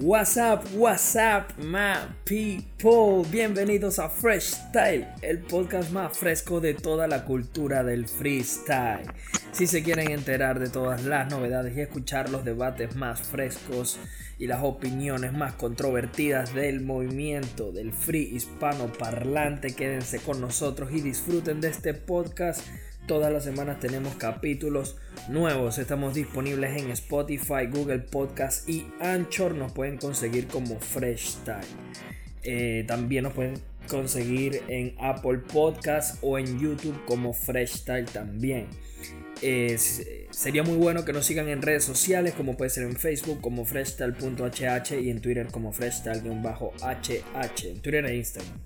What's up, what's up, my people? Bienvenidos a Fresh Style, el podcast más fresco de toda la cultura del freestyle. Si se quieren enterar de todas las novedades y escuchar los debates más frescos y las opiniones más controvertidas del movimiento del free hispano parlante, quédense con nosotros y disfruten de este podcast Todas las semanas tenemos capítulos nuevos. Estamos disponibles en Spotify, Google Podcast y Anchor. Nos pueden conseguir como Fresh. Eh, también nos pueden conseguir en Apple Podcast o en YouTube como Fresh también. sería muy bueno que nos sigan en redes sociales como puede ser en Facebook como freshstyle.hh y en Twitter como freshstyle-hh, en Twitter e Instagram.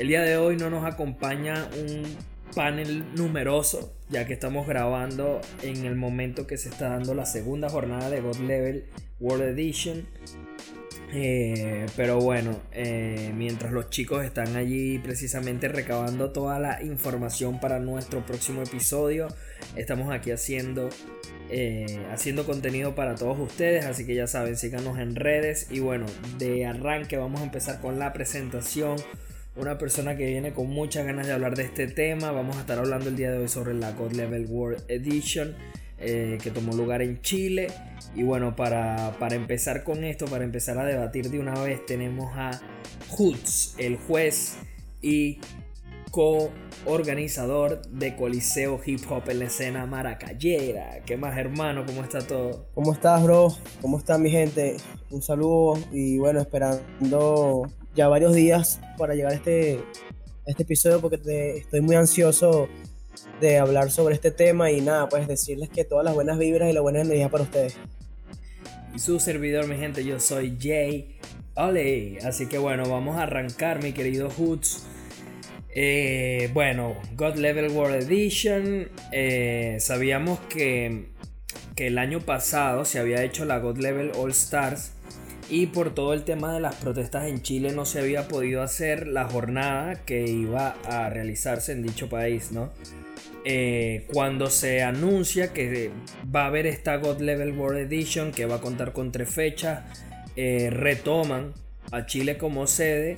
El día de hoy no nos acompaña un panel numeroso, ya que estamos grabando en el momento que se está dando la segunda jornada de God Level World Edition. Eh, pero bueno, eh, mientras los chicos están allí precisamente recabando toda la información para nuestro próximo episodio, estamos aquí haciendo, eh, haciendo contenido para todos ustedes. Así que ya saben, síganos en redes. Y bueno, de arranque vamos a empezar con la presentación una persona que viene con muchas ganas de hablar de este tema. Vamos a estar hablando el día de hoy sobre la God Level World Edition eh, que tomó lugar en Chile. Y bueno, para, empezar con esto, para empezar a debatir de una vez, tenemos a Hoots, el juez y co-organizador de Coliseo Hip Hop en la escena maracayera. ¿Qué más, hermano? ¿Cómo está todo? ¿Cómo estás, bro? ¿Cómo está mi gente? Un saludo y bueno, esperando ya varios días para llegar a este, este episodio porque estoy muy ansioso de hablar sobre este tema y nada, pues decirles que todas las buenas vibras y la buena energía para ustedes. Y su servidor, mi gente, yo soy Jay Ole. Así que bueno, vamos a arrancar, mi querido Hoots. Eh, bueno, God Level World Edition. Eh, sabíamos que, que el año pasado se había hecho la God Level All Stars y por todo el tema de las protestas en Chile no se había podido hacer la jornada que iba a realizarse en dicho país, ¿no? Eh, cuando se anuncia que va a haber esta God Level World Edition que va a contar con tres fechas, eh, retoman a Chile como sede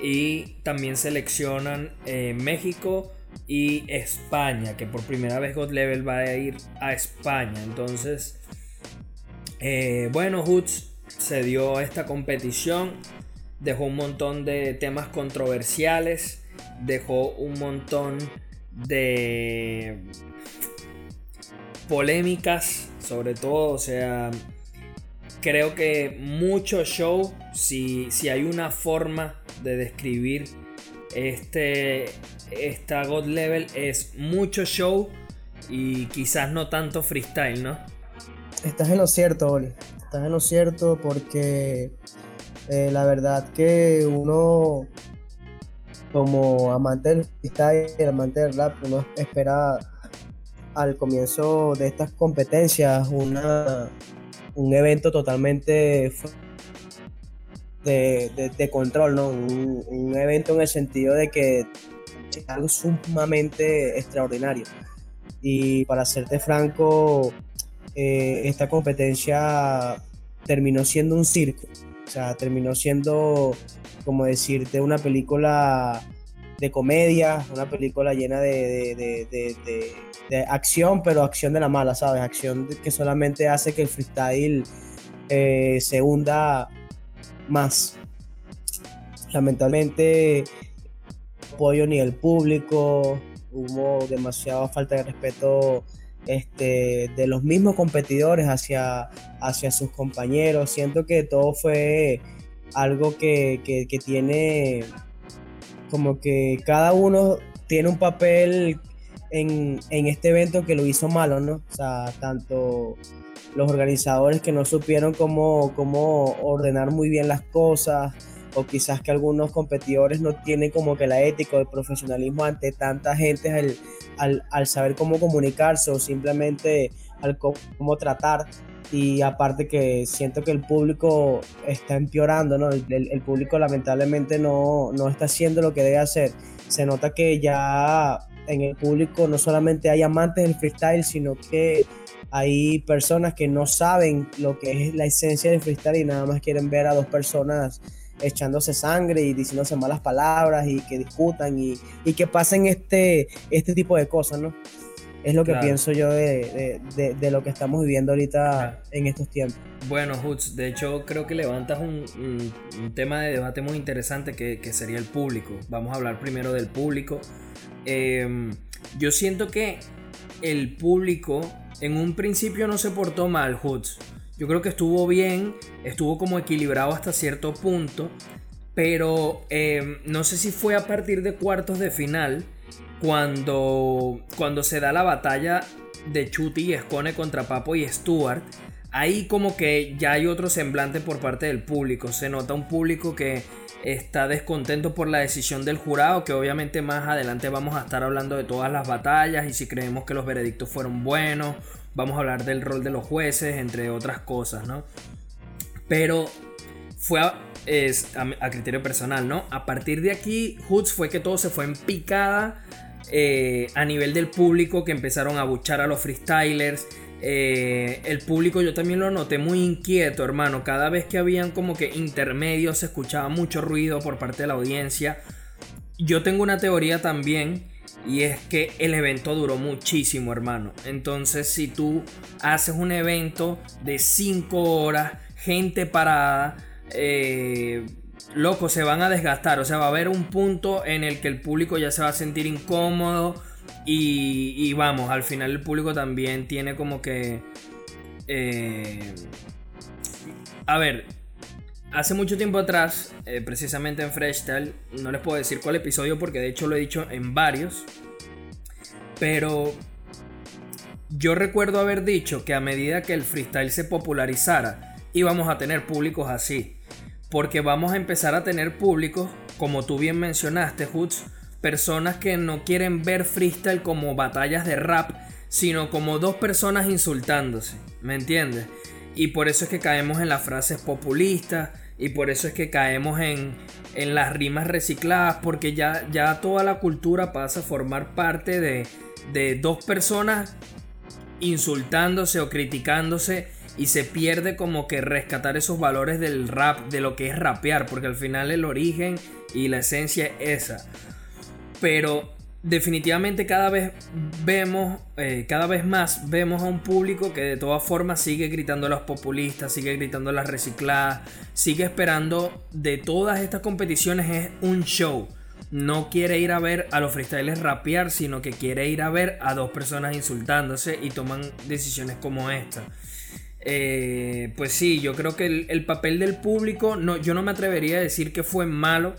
y también seleccionan eh, México y España, que por primera vez God Level va a ir a España. Entonces, bueno, Hoots se dio esta competición, dejó un montón de temas controversiales, dejó un montón de polémicas, sobre todo, o sea, creo que mucho show, si, si hay una forma de describir este, esta God Level, es mucho show y quizás no tanto freestyle, ¿no? Estás en lo cierto, Oli estás en lo cierto porque eh, la verdad que uno como amante del freestyle, amante del rap, uno espera al comienzo de estas competencias una, un evento totalmente de, control, ¿no? Un, un, evento en el sentido de que es algo sumamente extraordinario. Y para serte franco, eh, esta competencia terminó siendo un circo. O sea, terminó siendo, como decirte, una película de comedia, una película llena de, acción, pero acción de la mala, ¿sabes? Acción que solamente hace que el freestyle eh, se hunda más. Lamentablemente, apoyo ni el público, hubo demasiada falta de respeto este, de los mismos competidores hacia, hacia sus compañeros. Siento que todo fue algo que, tiene como que cada uno tiene un papel en, este evento que lo hizo malo, ¿no? O sea, tanto los organizadores que no supieron cómo, cómo ordenar muy bien las cosas, o quizás que algunos competidores no tienen como que la ética o el profesionalismo ante tanta gente al, saber cómo comunicarse o simplemente al cómo, tratar y aparte que siento que el público está empeorando, ¿no? El, público lamentablemente no, no, está haciendo lo que debe hacer. Se nota que ya en el público no solamente hay amantes del freestyle, sino que hay personas que no saben lo que es la esencia del freestyle y nada más quieren ver a dos personas echándose sangre y diciéndose malas palabras y que discutan y, que pasen este, este tipo de cosas, ¿no? Es lo que pienso yo de, lo que estamos viviendo ahorita en estos tiempos. Bueno, Hoots, de hecho creo que levantas un, tema de debate muy interesante que, sería el público. Vamos a hablar primero del público. Em, yo siento que el público en un principio no se portó mal, Hoots. Yo creo que estuvo bien, estuvo como equilibrado hasta cierto punto, pero em, no sé si fue a partir de cuartos de final cuando, cuando se da la batalla de Chuti y Escone contra Papo y Stuart. Ahí como que ya hay otro semblante por parte del público. Se nota un público que está descontento por la decisión del jurado, que obviamente más adelante vamos a estar hablando de todas las batallas y si creemos que los veredictos fueron buenos vamos a hablar del rol de los jueces, entre otras cosas, ¿no? Pero fue a, es, a, criterio personal, ¿no? A partir de aquí, Hoods fue que todo se fue en picada eh, a nivel del público que empezaron a buchar a los freestylers. Eh, el público yo también lo noté muy inquieto, hermano. Cada vez que habían como que intermedios se escuchaba mucho ruido por parte de la audiencia. Yo tengo una teoría también y es que el evento duró muchísimo, hermano. Entonces, si tú haces un evento de 5 horas, gente parada, eh, loco, se van a desgastar. O sea, va a haber un punto en el que el público ya se va a sentir incómodo. Y, vamos, al final el público también tiene como que... Eh, a ver, hace mucho tiempo atrás, eh, precisamente en Freestyle, no les puedo decir cuál episodio porque de hecho lo he dicho en varios, pero yo recuerdo haber dicho que a medida que el freestyle se popularizara, íbamos a tener públicos así, porque vamos a empezar a tener públicos, como tú bien mencionaste, Hoods, personas que no quieren ver freestyle como batallas de rap, sino como dos personas insultándose, ¿me entiendes? Y por eso es que caemos en las frases populistas, y por eso es que caemos en, en las rimas recicladas, porque ya, ya toda la cultura pasa a formar parte de, de dos personas insultándose o criticándose y se pierde como que rescatar esos valores del rap, de lo que es rapear, porque al final el origen y la esencia es esa. Pero definitivamente cada vez vemos, eh, cada vez más vemos a un público que de todas formas sigue gritando a los populistas, sigue gritando a las recicladas, sigue esperando de todas estas competiciones es un show. No quiere ir a ver a los freestylers rapear, sino que quiere ir a ver a dos personas insultándose y toman decisiones como esta. Eh, pues sí, yo creo que el, el papel del público, no, yo no me atrevería a decir que fue malo,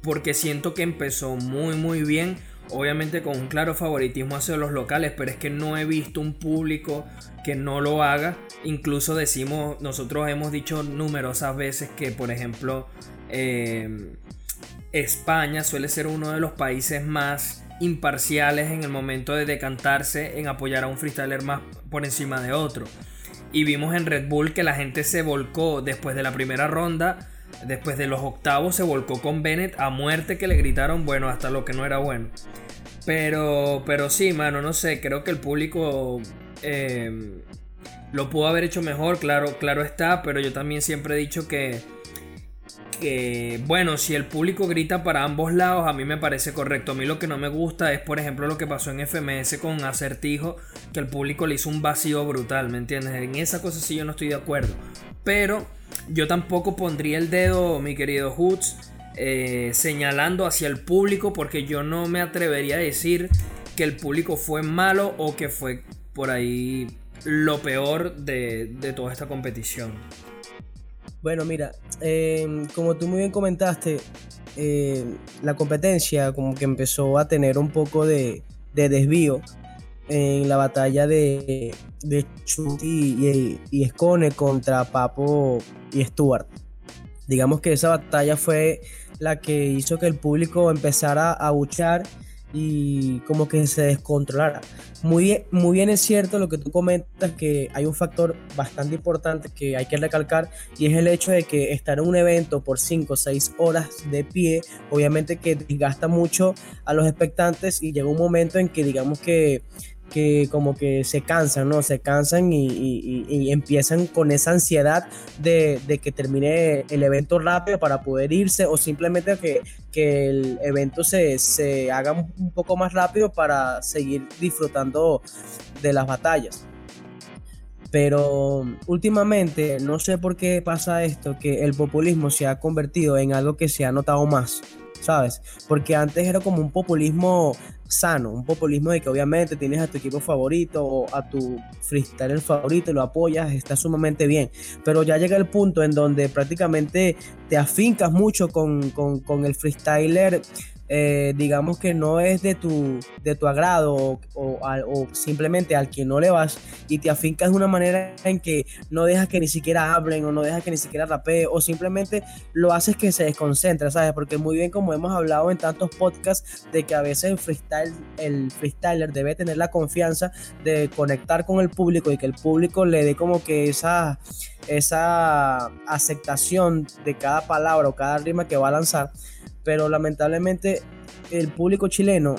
porque siento que empezó muy muy bien obviamente con un claro favoritismo hacia los locales, pero es que no he visto un público que no lo haga. Incluso decimos, nosotros hemos dicho numerosas veces que, por ejemplo, eh, España suele ser uno de los países más imparciales en el momento de decantarse en apoyar a un freestyler más por encima de otro. Y vimos en Red Bull que la gente se volcó después de la primera ronda Después de los octavos se volcó con Bennett a muerte que le gritaron bueno hasta lo que no era bueno. Pero, pero sí, mano, no sé, creo que el público eh, lo pudo haber hecho mejor, claro, claro está, pero yo también siempre he dicho que, que, bueno, si el público grita para ambos lados, a mí me parece correcto. A mí lo que no me gusta es, por ejemplo, lo que pasó en FMS con Acertijo, que el público le hizo un vacío brutal, ¿me entiendes? En esa cosa sí yo no estoy de acuerdo. Pero yo tampoco pondría el dedo, mi querido Hoots, eh, señalando hacia el público porque yo no me atrevería a decir que el público fue malo o que fue por ahí lo peor de, toda esta competición. Bueno, mira, em, como tú muy bien comentaste, em, la competencia como que empezó a tener un poco de, de desvío en la batalla de, de Chuti y, Escone contra Papo y Stuart. Digamos que esa batalla fue la que hizo que el público empezara a buchar y como que se descontrolara. Muy bien, muy bien es cierto lo que tú comentas, que hay un factor bastante importante que hay que recalcar y es el hecho de que estar en un evento por 5 o 6 horas de pie, obviamente que desgasta mucho a los expectantes y llega un momento en que digamos que que como que se cansan, ¿no? Se cansan y, empiezan con esa ansiedad de, que termine el evento rápido para poder irse o simplemente que, que el evento se, se haga un poco más rápido para seguir disfrutando de las batallas. Pero últimamente, no sé por qué pasa esto, que el populismo se ha convertido en algo que se ha notado más. ¿sabes? Porque antes era como un populismo sano, un populismo de que obviamente tienes a tu equipo favorito o a tu freestyler favorito lo apoyas, está sumamente bien. Pero ya llega el punto en donde prácticamente te afincas mucho con, con, con el freestyler eh, digamos que no es de tu, de tu agrado o, simplemente al que no le vas y te afincas de una manera en que no dejas que ni siquiera hablen o no dejas que ni siquiera rapee o simplemente lo haces que se desconcentre, ¿sabes? Porque muy bien como hemos hablado en tantos podcasts de que a veces el, freestyle, el freestyler debe tener la confianza de conectar con el público y que el público le dé como que esa, esa aceptación de cada palabra o cada rima que va a lanzar pero lamentablemente el público chileno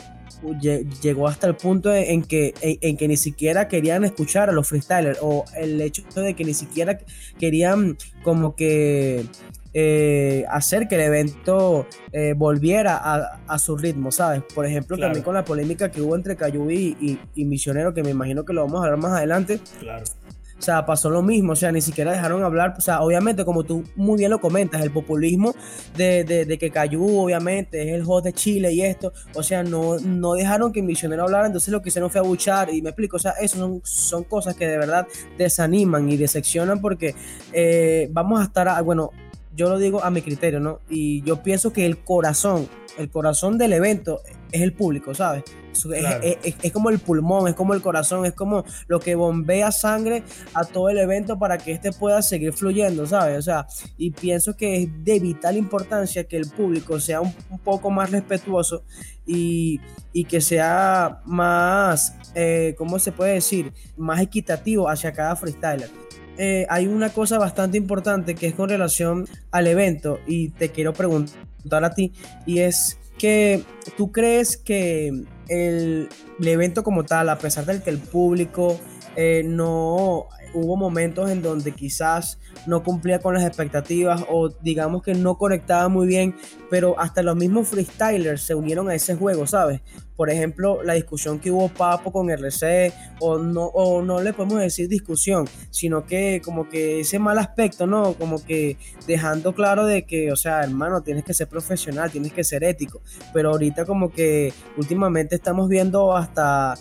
llegó hasta el punto en que, en, que ni siquiera querían escuchar a los freestylers o el hecho de que ni siquiera querían como que eh, hacer que el evento eh, volviera a, su ritmo, ¿sabes? Por ejemplo, también con la polémica que hubo entre Cayubi y, y, Misionero, que me imagino que lo vamos a hablar más adelante. Claro. O sea, pasó lo mismo, o sea, ni siquiera dejaron hablar, o sea, obviamente, como tú muy bien lo comentas, el populismo de, de, que Cayú, obviamente, es el host de Chile y esto, o sea, no, no dejaron que misionero hablara, entonces lo que hicieron fue abuchar, y me explico, o sea, eso son, son cosas que de verdad desaniman y decepcionan porque eh, vamos a estar, bueno, yo lo digo a mi criterio, ¿no? Y yo pienso que el corazón, el corazón del evento es el público, ¿sabes? Es, como el pulmón, es como el corazón, es como lo que bombea sangre a todo el evento para que este pueda seguir fluyendo, ¿sabes? O sea, y pienso que es de vital importancia que el público sea un, poco más respetuoso y, que sea más, eh, ¿cómo se puede decir? Más equitativo hacia cada freestyler. Eh, hay una cosa bastante importante que es con relación al evento y te quiero preguntar a ti y es que tú crees que el, evento como tal, a pesar del que el público eh, no hubo momentos en donde quizás no cumplía con las expectativas o digamos que no conectaba muy bien, pero hasta los mismos freestylers se unieron a ese juego, ¿sabes? Por ejemplo, la discusión que hubo Papo con RC, o no, o no le podemos decir discusión, sino que como que ese mal aspecto, ¿no? Como que dejando claro de que, o sea, hermano, tienes que ser profesional, tienes que ser ético, pero ahorita como que últimamente estamos viendo hasta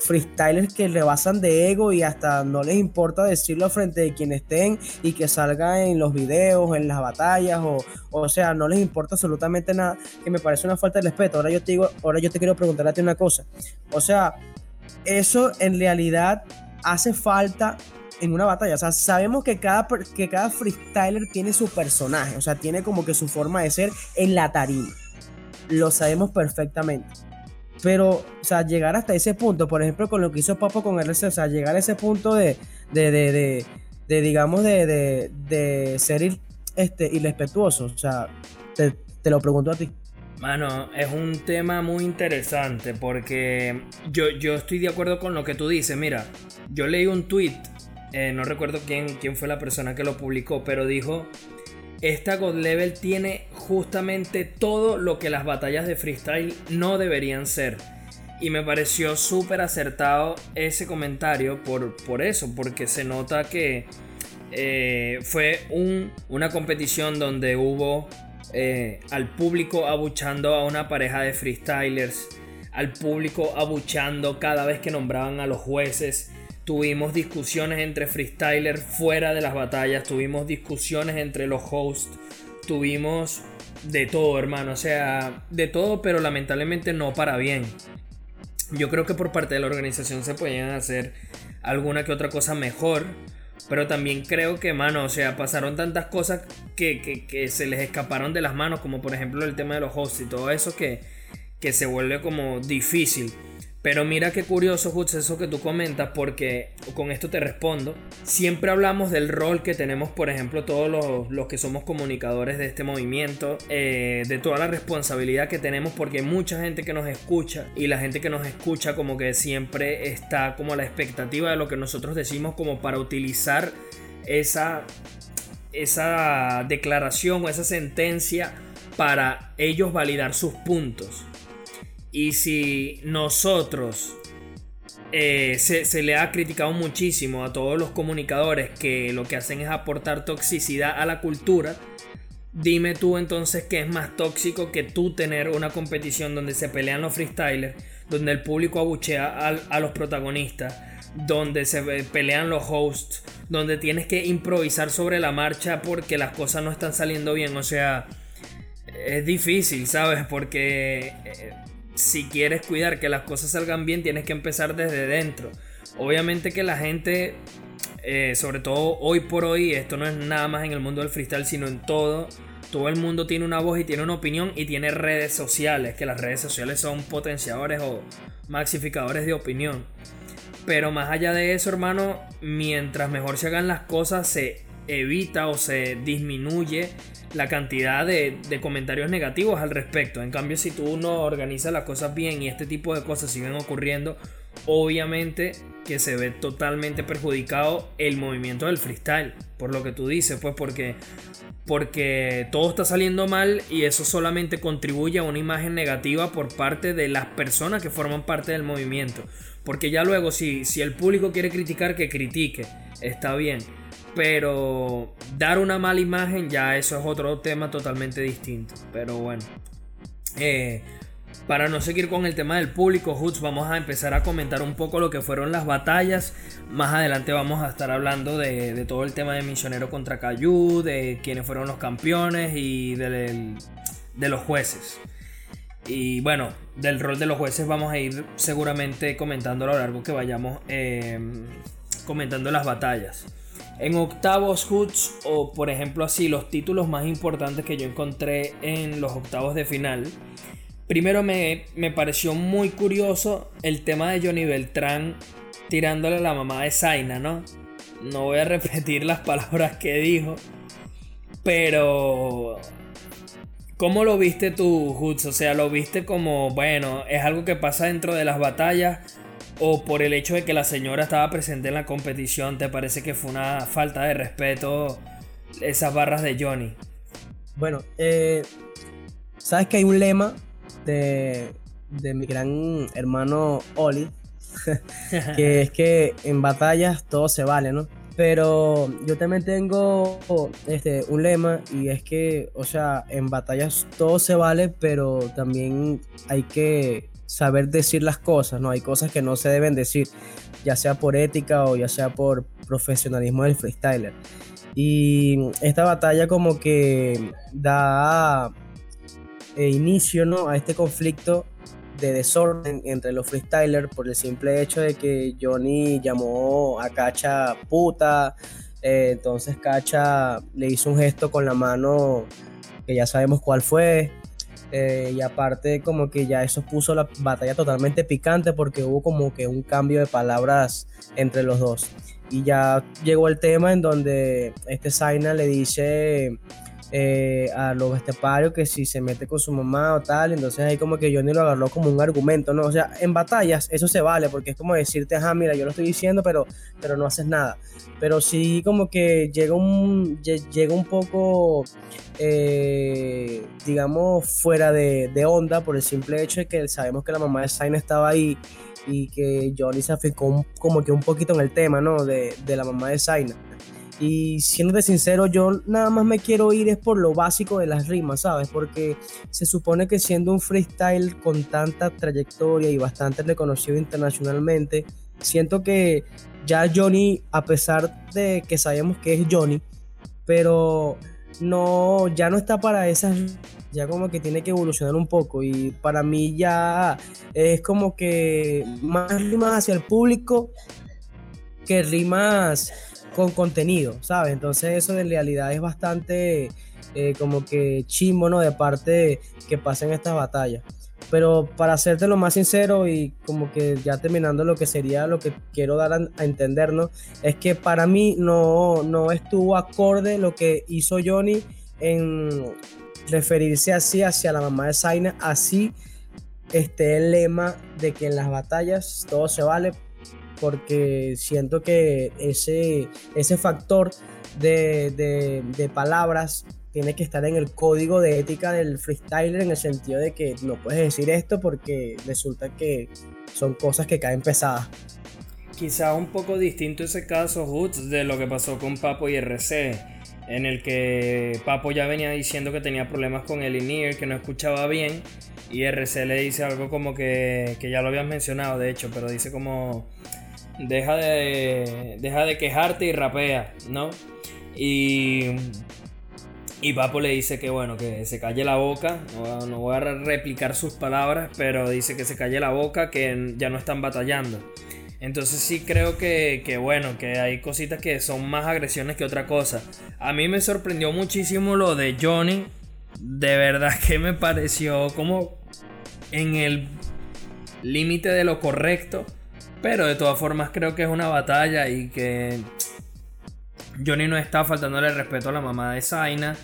freestylers que rebasan de ego y hasta no les importa decirlo frente de quien estén y que salga en los videos, en las batallas o, o sea, no les importa absolutamente nada, que me parece una falta de respeto. Ahora yo te digo, ahora yo te quiero preguntar a ti una cosa. O sea, eso en realidad hace falta en una batalla. O sea, sabemos que cada, que cada freestyler tiene su personaje, o sea, tiene como que su forma de ser en la tarima. Lo sabemos perfectamente. Pero, o sea, llegar hasta ese punto, por ejemplo, con lo que hizo Papo con RC, o sea, llegar a ese punto de, de, de, de, digamos, de, de, ser este, irrespetuoso, o sea, te, te lo pregunto a ti. Mano, es un tema muy interesante porque yo, yo estoy de acuerdo con lo que tú dices. Mira, yo leí un tweet, eh, no recuerdo quién, quién fue la persona que lo publicó, pero dijo esta God Level tiene justamente todo lo que las batallas de freestyle no deberían ser. Y me pareció súper acertado ese comentario por, por, eso, porque se nota que eh, fue una competición donde hubo eh, al público abuchando a una pareja de freestylers, al público abuchando cada vez que nombraban a los jueces Tuvimos discusiones entre freestylers fuera de las batallas, tuvimos discusiones entre los hosts, tuvimos de todo, hermano, o sea, de todo, pero lamentablemente no para bien. Yo creo que por parte de la organización se podían hacer alguna que otra cosa mejor, pero también creo que, mano, o sea, pasaron tantas cosas que, que, que se les escaparon de las manos, como por ejemplo el tema de los hosts y todo eso, que que se vuelve como difícil. Pero mira qué curioso, Hutz, eso que tú comentas, porque con esto te respondo. Siempre hablamos del rol que tenemos, por ejemplo, todos los, que somos comunicadores de este movimiento, eh, de toda la responsabilidad que tenemos, porque hay mucha gente que nos escucha y la gente que nos escucha como que siempre está como la expectativa de lo que nosotros decimos como para utilizar esa, esa declaración o esa sentencia para ellos validar sus puntos. Y si nosotros eh, se, le ha criticado muchísimo a todos los comunicadores que lo que hacen es aportar toxicidad a la cultura, dime tú entonces qué es más tóxico que tú tener una competición donde se pelean los freestylers, donde el público abuchea a, los protagonistas, donde se pelean los hosts, donde tienes que improvisar sobre la marcha porque las cosas no están saliendo bien. O sea, es difícil, ¿sabes? Porque eh, si quieres cuidar que las cosas salgan bien, tienes que empezar desde dentro. Obviamente que la gente, eh, sobre todo hoy por hoy, esto no es nada más en el mundo del freestyle, sino en todo. Todo el mundo tiene una voz y tiene una opinión y tiene redes sociales, que las redes sociales son potenciadores o maxificadores de opinión. Pero más allá de eso, hermano, mientras mejor se hagan las cosas, se evita o se disminuye la cantidad de, comentarios negativos al respecto. En cambio, si tú no organizas las cosas bien y este tipo de cosas siguen ocurriendo, obviamente que se ve totalmente perjudicado el movimiento del freestyle. Por lo que tú dices, pues porque, porque todo está saliendo mal y eso solamente contribuye a una imagen negativa por parte de las personas que forman parte del movimiento. Porque ya luego, si, si el público quiere criticar, que critique, está bien pero dar una mala imagen ya eso es otro tema totalmente distinto. Pero bueno. Eh, para no seguir con el tema del público, Hoods, vamos a empezar a comentar un poco lo que fueron las batallas. Más adelante vamos a estar hablando de, todo el tema de Misionero contra Cayu, de quiénes fueron los campeones y de, los jueces. Y bueno, del rol de los jueces vamos a ir seguramente comentando a lo largo que vayamos eh, comentando las batallas. En octavos hoods o por ejemplo así los títulos más importantes que yo encontré en los octavos de final. Primero me, pareció muy curioso el tema de Johnny Beltrán tirándole a la mamá de Zaina, ¿no? No voy a repetir las palabras que dijo. Pero... ¿Cómo lo viste tú, Hoods? O sea, lo viste como, bueno, es algo que pasa dentro de las batallas o por el hecho de que la señora estaba presente en la competición, ¿te parece que fue una falta de respeto esas barras de Johnny? Bueno, eh, sabes que hay un lema de, de mi gran hermano Oli, que es que en batallas todo se vale, ¿no? Pero yo también tengo este, un lema y es que, o sea, en batallas todo se vale, pero también hay que saber decir las cosas, ¿no? Hay cosas que no se deben decir, ya sea por ética o ya sea por profesionalismo del freestyler. Y esta batalla como que da eh, inicio, ¿no? A este conflicto de desorden entre los freestylers por el simple hecho de que Johnny llamó a Cacha puta, eh, entonces Cacha le hizo un gesto con la mano que ya sabemos cuál fue, eh, y aparte como que ya eso puso la batalla totalmente picante porque hubo como que un cambio de palabras entre los dos. Y ya llegó el tema en donde este Zaina le dice eh, a los esteparios que si se mete con su mamá o tal, entonces ahí como que Johnny lo agarró como un argumento, ¿no? O sea, en batallas eso se vale porque es como decirte, ajá, mira, yo lo estoy diciendo, pero, pero no haces nada. Pero sí como que llega un, llega un poco eh, digamos, fuera de, onda por el simple hecho de que sabemos que la mamá de Zayn estaba ahí y que Johnny se aficó como que un poquito en el tema, ¿no? De, la mamá de Zayn. Y siéndote sincero, yo nada más me quiero ir es por lo básico de las rimas, ¿sabes? Porque se supone que siendo un freestyle con tanta trayectoria y bastante reconocido internacionalmente, siento que ya Johnny, a pesar de que sabemos que es Johnny, pero no, ya no está para esas, ya como que tiene que evolucionar un poco y para mí ya es como que más rimas hacia el público que rimas con contenido, ¿sabes? Entonces eso de realidad es bastante eh, como que chimbo, ¿no? De parte que pasen estas batallas. pero para hacerte lo más sincero y como que ya terminando lo que sería lo que quiero dar a, entender, ¿no? Es que para mí no, no estuvo acorde lo que hizo Johnny en referirse así hacia la mamá de Zaina, así este el lema de que en las batallas todo se vale, porque siento que ese, ese factor de, de, palabras tiene que estar en el código de ética del freestyler en el sentido de que no puedes decir esto porque resulta que son cosas que caen pesadas. Quizá un poco distinto ese caso, Hoots, de lo que pasó con Papo y RC, en el que Papo ya venía diciendo que tenía problemas con el in que no escuchaba bien, y RC le dice algo como que, que ya lo habías mencionado, de hecho, pero dice como, deja de, deja de quejarte y rapea, ¿no? Y y Papo le dice que bueno, que se calle la boca, no, voy a replicar sus palabras, pero dice que se calle la boca, que ya no están batallando. Entonces sí creo que, que, bueno, que hay cositas que son más agresiones que otra cosa. A mí me sorprendió muchísimo lo de Johnny. De verdad que me pareció como en el límite de lo correcto. Pero de todas formas creo que es una batalla y que Johnny no está faltándole respeto a la mamá de Zaina.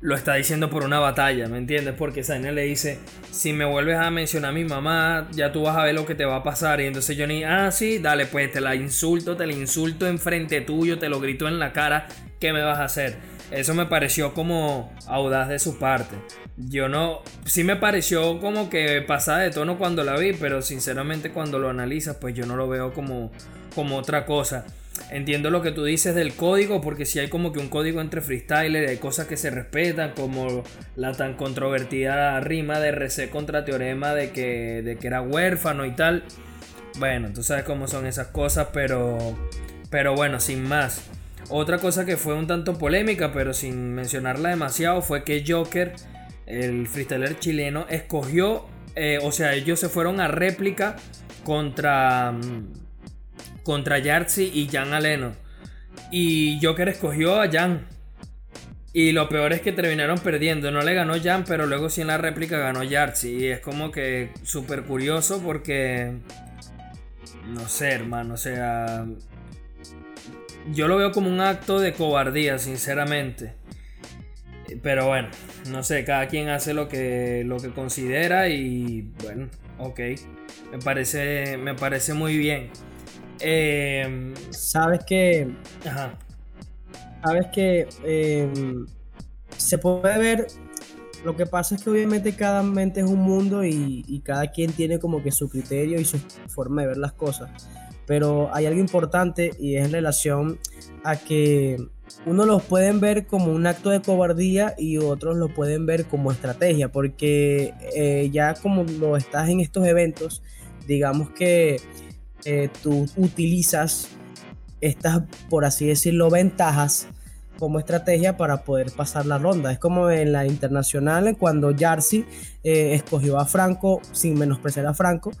Lo está diciendo por una batalla, ¿me entiendes? Porque Zaina le dice, si me vuelves a mencionar a mi mamá, ya tú vas a ver lo que te va a pasar. Y entonces Johnny, ah, sí, dale, pues te la insulto, te la insulto enfrente tuyo, te lo grito en la cara, ¿qué me vas a hacer? Eso me pareció como audaz de su parte. Yo no, sí me pareció como que pasada de tono cuando la vi, pero sinceramente cuando lo analizas, pues yo no lo veo como, como otra cosa. Entiendo lo que tú dices del código, porque si hay como que un código entre freestyler, hay cosas que se respetan, como la tan controvertida rima de RC contra Teorema de que, de que era huérfano y tal. Bueno, tú sabes cómo son esas cosas, pero, pero bueno, sin más. Otra cosa que fue un tanto polémica, pero sin mencionarla demasiado, fue que Joker, el freestyler chileno, escogió, eh, o sea, ellos se fueron a réplica contra mm, contra y Jan Aleno. Y Joker escogió a Jan. Y lo peor es que terminaron perdiendo. No le ganó Jan, pero luego sí en la réplica ganó Yartzi. Y es como que súper curioso porque... No sé, hermano. O sea... Yo lo veo como un acto de cobardía, sinceramente. Pero bueno, no sé, cada quien hace lo que, lo que considera y bueno, ok. Me parece, me parece muy bien. Eh, sabes que. Ajá. Sabes que em, se puede ver. Lo que pasa es que obviamente cada mente es un mundo y, cada quien tiene como que su criterio y su forma de ver las cosas. Pero hay algo importante y es en relación a que uno los pueden ver como un acto de cobardía y otros lo pueden ver como estrategia, porque eh, ya como lo estás en estos eventos, digamos que eh, tú utilizas estas, por así decirlo, ventajas como estrategia para poder pasar la ronda. Es como en la internacional cuando Yarsi eh, escogió a Franco sin menospreciar a Franco,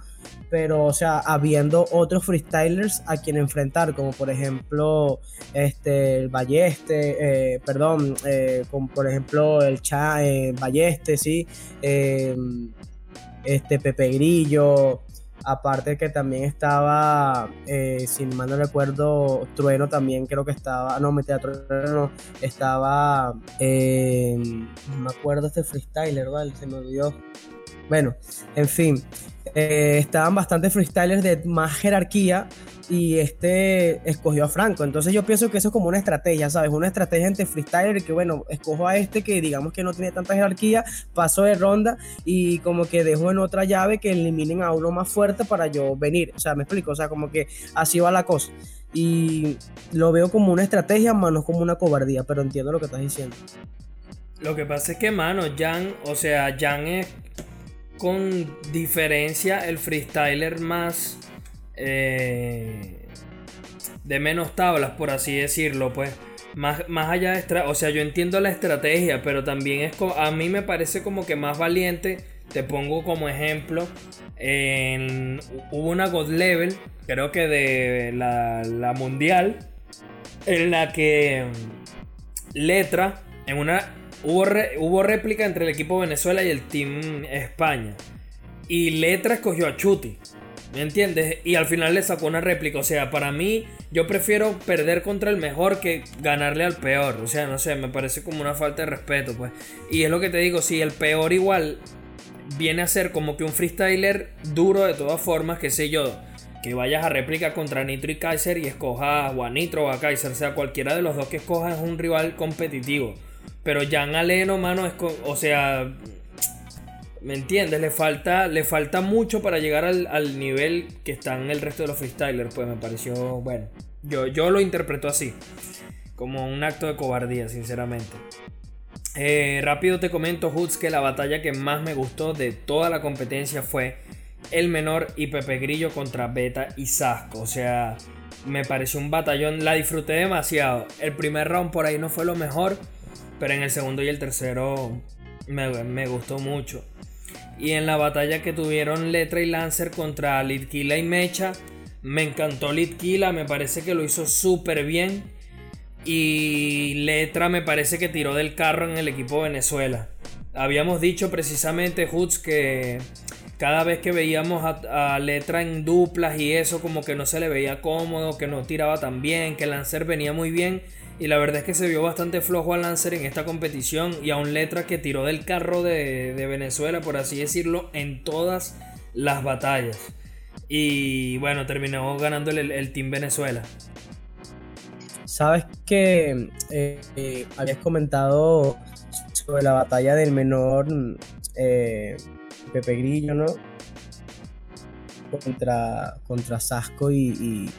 pero o sea, habiendo otros freestylers a quien enfrentar, como por ejemplo este, el Balleste, eh, perdón, como por ejemplo el Cha, Balleste, sí, este Pepe Grillo, Aparte que también estaba, eh, si mal no recuerdo, Trueno también creo que estaba, no, me Trueno, estaba, eh, no me acuerdo este freestyler, ¿vale? Se me olvidó. Bueno, en fin, eh, estaban bastante freestylers de más jerarquía y este escogió a Franco. Entonces yo pienso que eso es como una estrategia, ¿sabes? Una estrategia entre freestyler que, bueno, escojo a este que digamos que no tiene tanta jerarquía, paso de ronda y como que dejo en otra llave que eliminen a uno más fuerte para yo venir. O sea, me explico, o sea, como que así va la cosa. Y lo veo como una estrategia, más no como una cobardía, pero entiendo lo que estás diciendo. Lo que pasa es que, mano, Jan, o sea, Jan es con diferencia el freestyler más eh, de menos tablas, por así decirlo, pues. Más, más allá de... O sea, yo entiendo la estrategia, pero también es... A mí me parece como que más valiente. Te pongo como ejemplo. En, hubo una God Level, creo que de la, mundial, en la que Letra, en una... Hubo, hubo réplica entre el equipo Venezuela y el Team España. Y Letra escogió a Chuti. ¿Me entiendes? Y al final le sacó una réplica. O sea, para mí, yo prefiero perder contra el mejor que ganarle al peor. O sea, no sé, me parece como una falta de respeto, pues. Y es lo que te digo, si el peor igual viene a ser como que un freestyler duro de todas formas, que sé yo, que vayas a réplica contra Nitro y Kaiser y escojas a Nitro o a Kaiser, o sea, cualquiera de los dos que escojas es un rival competitivo. Pero Jan Aleno, mano, es o sea, ¿Me entiendes? Le falta, le falta mucho para llegar al, nivel que están el resto de los freestylers. Pues me pareció, bueno, yo, yo lo interpreto así. Como un acto de cobardía, sinceramente. Eh, rápido te comento, Hoods, que la batalla que más me gustó de toda la competencia fue el menor y Pepe Grillo contra Beta y Sasco. O sea, me pareció un batallón. La disfruté demasiado. El primer round por ahí no fue lo mejor. Pero en el segundo y el tercero me, me gustó mucho. Y en la batalla que tuvieron Letra y Lancer contra Litkila y Mecha, me encantó Litkila, me parece que lo hizo súper bien. Y Letra me parece que tiró del carro en el equipo Venezuela. Habíamos dicho precisamente, Hoods, que cada vez que veíamos a, a, Letra en duplas y eso, como que no se le veía cómodo, que no tiraba tan bien, que Lancer venía muy bien. Y la verdad es que se vio bastante flojo a Lancer en esta competición y a un letra que tiró del carro de, Venezuela, por así decirlo, en todas las batallas. Y bueno, terminó ganando el, Team Venezuela. Sabes que eh, eh, habías comentado sobre la batalla del menor eh, Pepe Grillo, ¿no? Contra, contra Sasco y,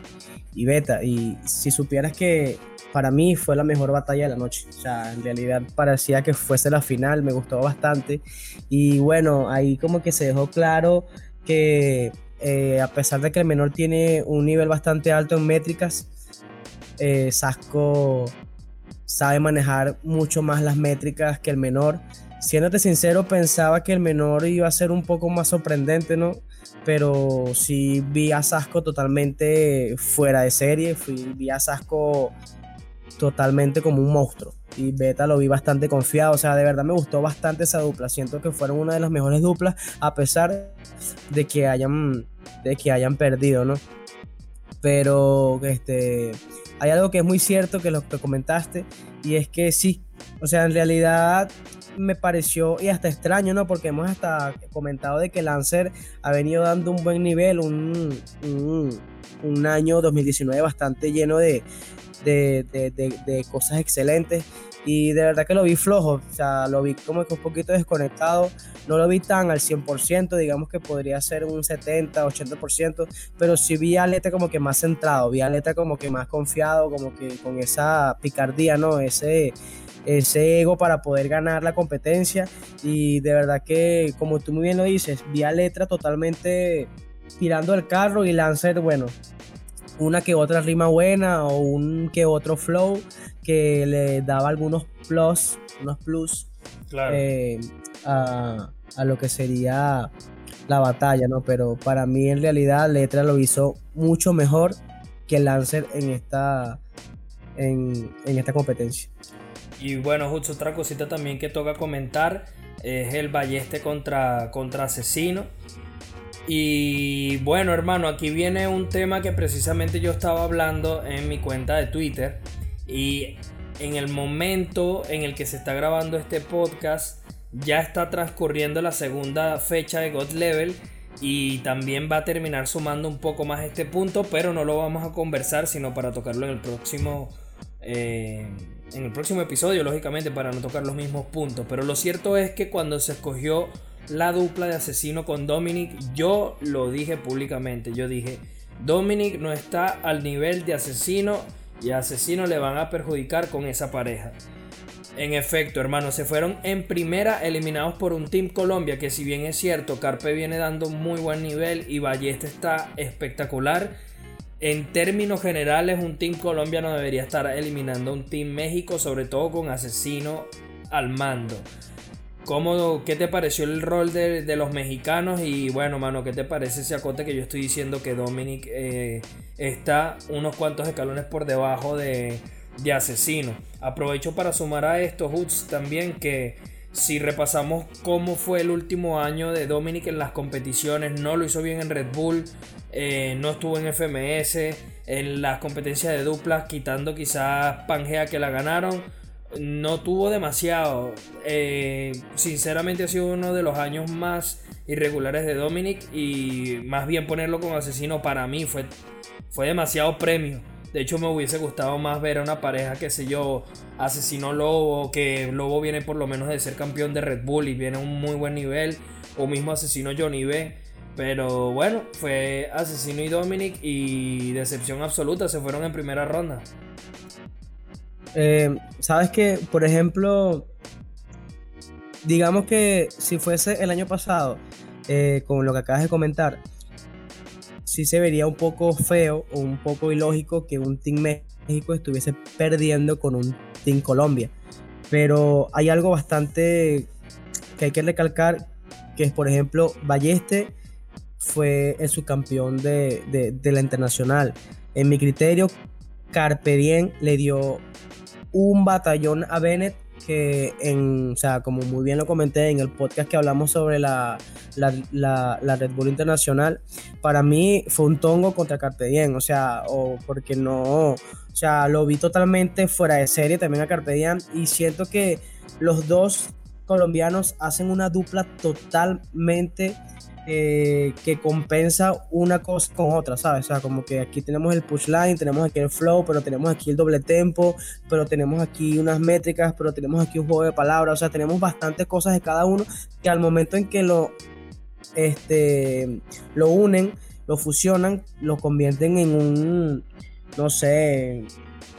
y Beta. Y si supieras que para mí fue la mejor batalla de la noche. O sea, en realidad parecía que fuese la final, me gustó bastante. Y bueno, ahí como que se dejó claro que eh, a pesar de que el menor tiene un nivel bastante alto en métricas, eh, Sasco sabe manejar mucho más las métricas que el menor. Siéndote sincero, pensaba que el menor iba a ser un poco más sorprendente, ¿no? Pero sí vi a Sasco totalmente fuera de serie. Fui, vi a Sasco totalmente como un monstruo. Y Beta lo vi bastante confiado. O sea, de verdad me gustó bastante esa dupla. Siento que fueron una de las mejores duplas, a pesar de que hayan, de que hayan perdido, ¿no? Pero este, hay algo que es muy cierto que lo que comentaste, y es que sí. O sea, en realidad me pareció y hasta extraño, ¿no? Porque hemos hasta comentado de que Lancer ha venido dando un buen nivel, un, un, un año 2019 bastante lleno de, de, cosas excelentes y de verdad que lo vi flojo, o sea, lo vi como que un poquito desconectado, no lo vi tan al 100%, digamos que podría ser un 70, 80%, pero sí vi a Aleta como que más centrado, vi a Aleta como que más confiado, como que con esa picardía, ¿no? Ese, ese ego para poder ganar la competencia y de verdad que, como tú muy bien lo dices, vi a Letra totalmente tirando el carro y Lancer, bueno, una que otra rima buena o un que otro flow que le daba algunos plus, unos plus eh, a, lo que sería la batalla, ¿no? Pero para mí en realidad Letra lo hizo mucho mejor que Lancer en esta, en, esta competencia. Y bueno, justo otra cosita también que toca comentar es el Balleste contra, contra Asesino. Y bueno, hermano, aquí viene un tema que precisamente yo estaba hablando en mi cuenta de Twitter. Y en el momento en el que se está grabando este podcast, ya está transcurriendo la segunda fecha de God Level. Y también va a terminar sumando un poco más este punto, pero no lo vamos a conversar, sino para tocarlo en el próximo. Eh, en el próximo episodio, lógicamente, para no tocar los mismos puntos. Pero lo cierto es que cuando se escogió la dupla de asesino con Dominic, yo lo dije públicamente. Yo dije, Dominic no está al nivel de asesino y a asesino le van a perjudicar con esa pareja. En efecto, hermanos, se fueron en primera eliminados por un Team Colombia que si bien es cierto, Carpe viene dando muy buen nivel y Ballesta está espectacular. En términos generales, un Team Colombia no debería estar eliminando a un Team México, sobre todo con asesino al mando. ¿Cómo, ¿Qué te pareció el rol de, los mexicanos? Y bueno, mano, ¿qué te parece ese acote que yo estoy diciendo que Dominic eh, está unos cuantos escalones por debajo de, de Asesino? Aprovecho para sumar a esto, Hoods, también que si repasamos cómo fue el último año de Dominic en las competiciones, no lo hizo bien en Red Bull, eh, no estuvo en FMS, en las competencias de duplas, quitando quizás Pangea que la ganaron, no tuvo demasiado. Eh, sinceramente ha sido uno de los años más irregulares de Dominic y más bien ponerlo como asesino para mí fue, fue demasiado premio. De hecho, me hubiese gustado más ver a una pareja, que sé yo, Asesino Lobo, que Lobo viene por lo menos de ser campeón de Red Bull y viene a un muy buen nivel, o mismo Asesino Johnny B. Pero bueno, fue Asesino y Dominic y decepción absoluta, se fueron en primera ronda. Eh, Sabes que, por ejemplo, digamos que si fuese el año pasado, eh, con lo que acabas de comentar, sí se vería un poco feo o un poco ilógico que un Team México estuviese perdiendo con un Team Colombia. Pero hay algo bastante que hay que recalcar, que es, por ejemplo, Balleste fue el subcampeón de, de, la internacional. En mi criterio, Carpe Diem le dio un batallón a Bennett que en, o sea, como muy bien lo comenté en el podcast que hablamos sobre la, la, Red Bull Internacional, para mí fue un tongo contra Carpe Diem, o sea, o porque no, o sea, lo vi totalmente fuera de serie también a Carpe Diem y siento que los dos colombianos hacen una dupla totalmente eh, que compensa una cosa con otra, ¿sabes? O sea, como que aquí tenemos el push line, tenemos aquí el flow, pero tenemos aquí el doble tempo, pero tenemos aquí unas métricas, pero tenemos aquí un juego de palabras, o sea, tenemos bastantes cosas de cada uno que al momento en que lo, este, lo unen, lo fusionan, lo convierten en un, no sé,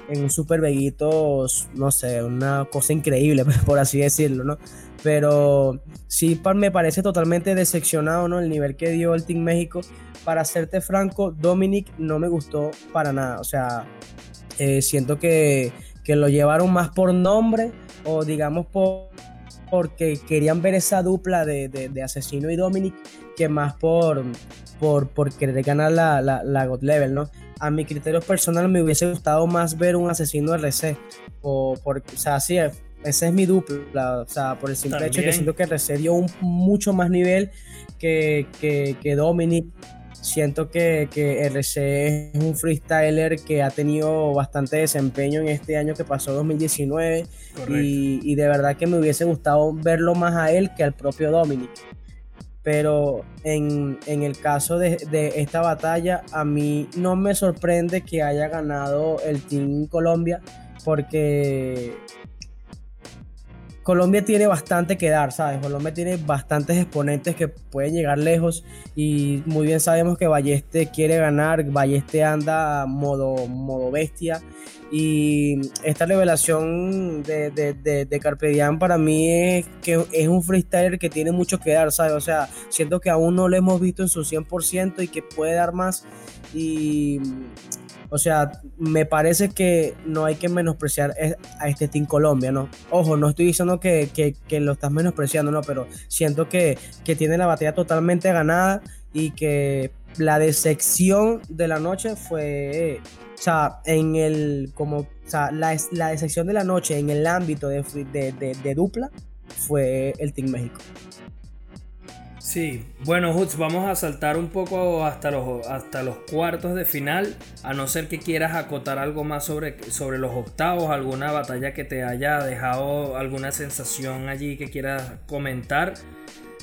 en un super veguito, no sé, una cosa increíble, por así decirlo, ¿no? Pero sí me parece totalmente decepcionado, ¿no? El nivel que dio el Team México. Para serte franco, Dominic no me gustó para nada. O sea, eh, siento que, lo llevaron más por nombre o digamos por porque querían ver esa dupla de, Asesino y Dominic que más por, por, por querer ganar la, la, God Level, ¿no? A mi criterio personal me hubiese gustado más ver un Asesino RC o, por, o sea, sí, esa es mi dupla, o sea, por el simple hecho de que siento que RC dio un mucho más nivel que, que, Dominic. Siento que, que, RC es un freestyler que ha tenido bastante desempeño en este año que pasó 2019 y, y, de verdad que me hubiese gustado verlo más a él que al propio Dominic. Pero en, en el caso de, de, esta batalla, a mí no me sorprende que haya ganado el Team Colombia porque Colombia tiene bastante que dar, ¿sabes? Colombia tiene bastantes exponentes que pueden llegar lejos y muy bien sabemos que Balleste quiere ganar, Balleste anda modo, modo bestia y esta revelación de, de, de, Carpe para mí es que es un freestyler que tiene mucho que dar, ¿sabes? O sea, siento que aún no lo hemos visto en su 100% y que puede dar más y o sea, me parece que no hay que menospreciar a este Team Colombia, ¿no? Ojo, no estoy diciendo que, lo estás menospreciando, ¿no? Pero siento que, tiene la batalla totalmente ganada y que la decepción de la noche fue, o sea, en el, como, o sea, la, decepción de la noche en el ámbito de, de dupla fue el Team México. Sí, bueno, Hutz, vamos a saltar un poco hasta los, hasta los cuartos de final, a no ser que quieras acotar algo más sobre, sobre los octavos, alguna batalla que te haya dejado alguna sensación allí que quieras comentar.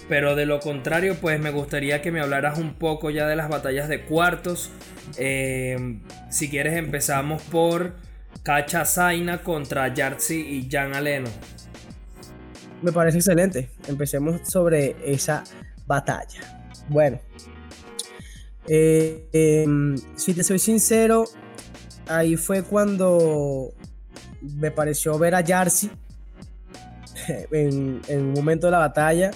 Pero de lo contrario, pues me gustaría que me hablaras un poco ya de las batallas de cuartos. Eh, si quieres empezamos por Cacha Zaina contra Yartzi y Jan Aleno. Me parece excelente. Empecemos sobre esa batalla. Bueno, eh, em, si te soy sincero, ahí fue cuando me pareció ver a Jarcy en, un momento de la batalla,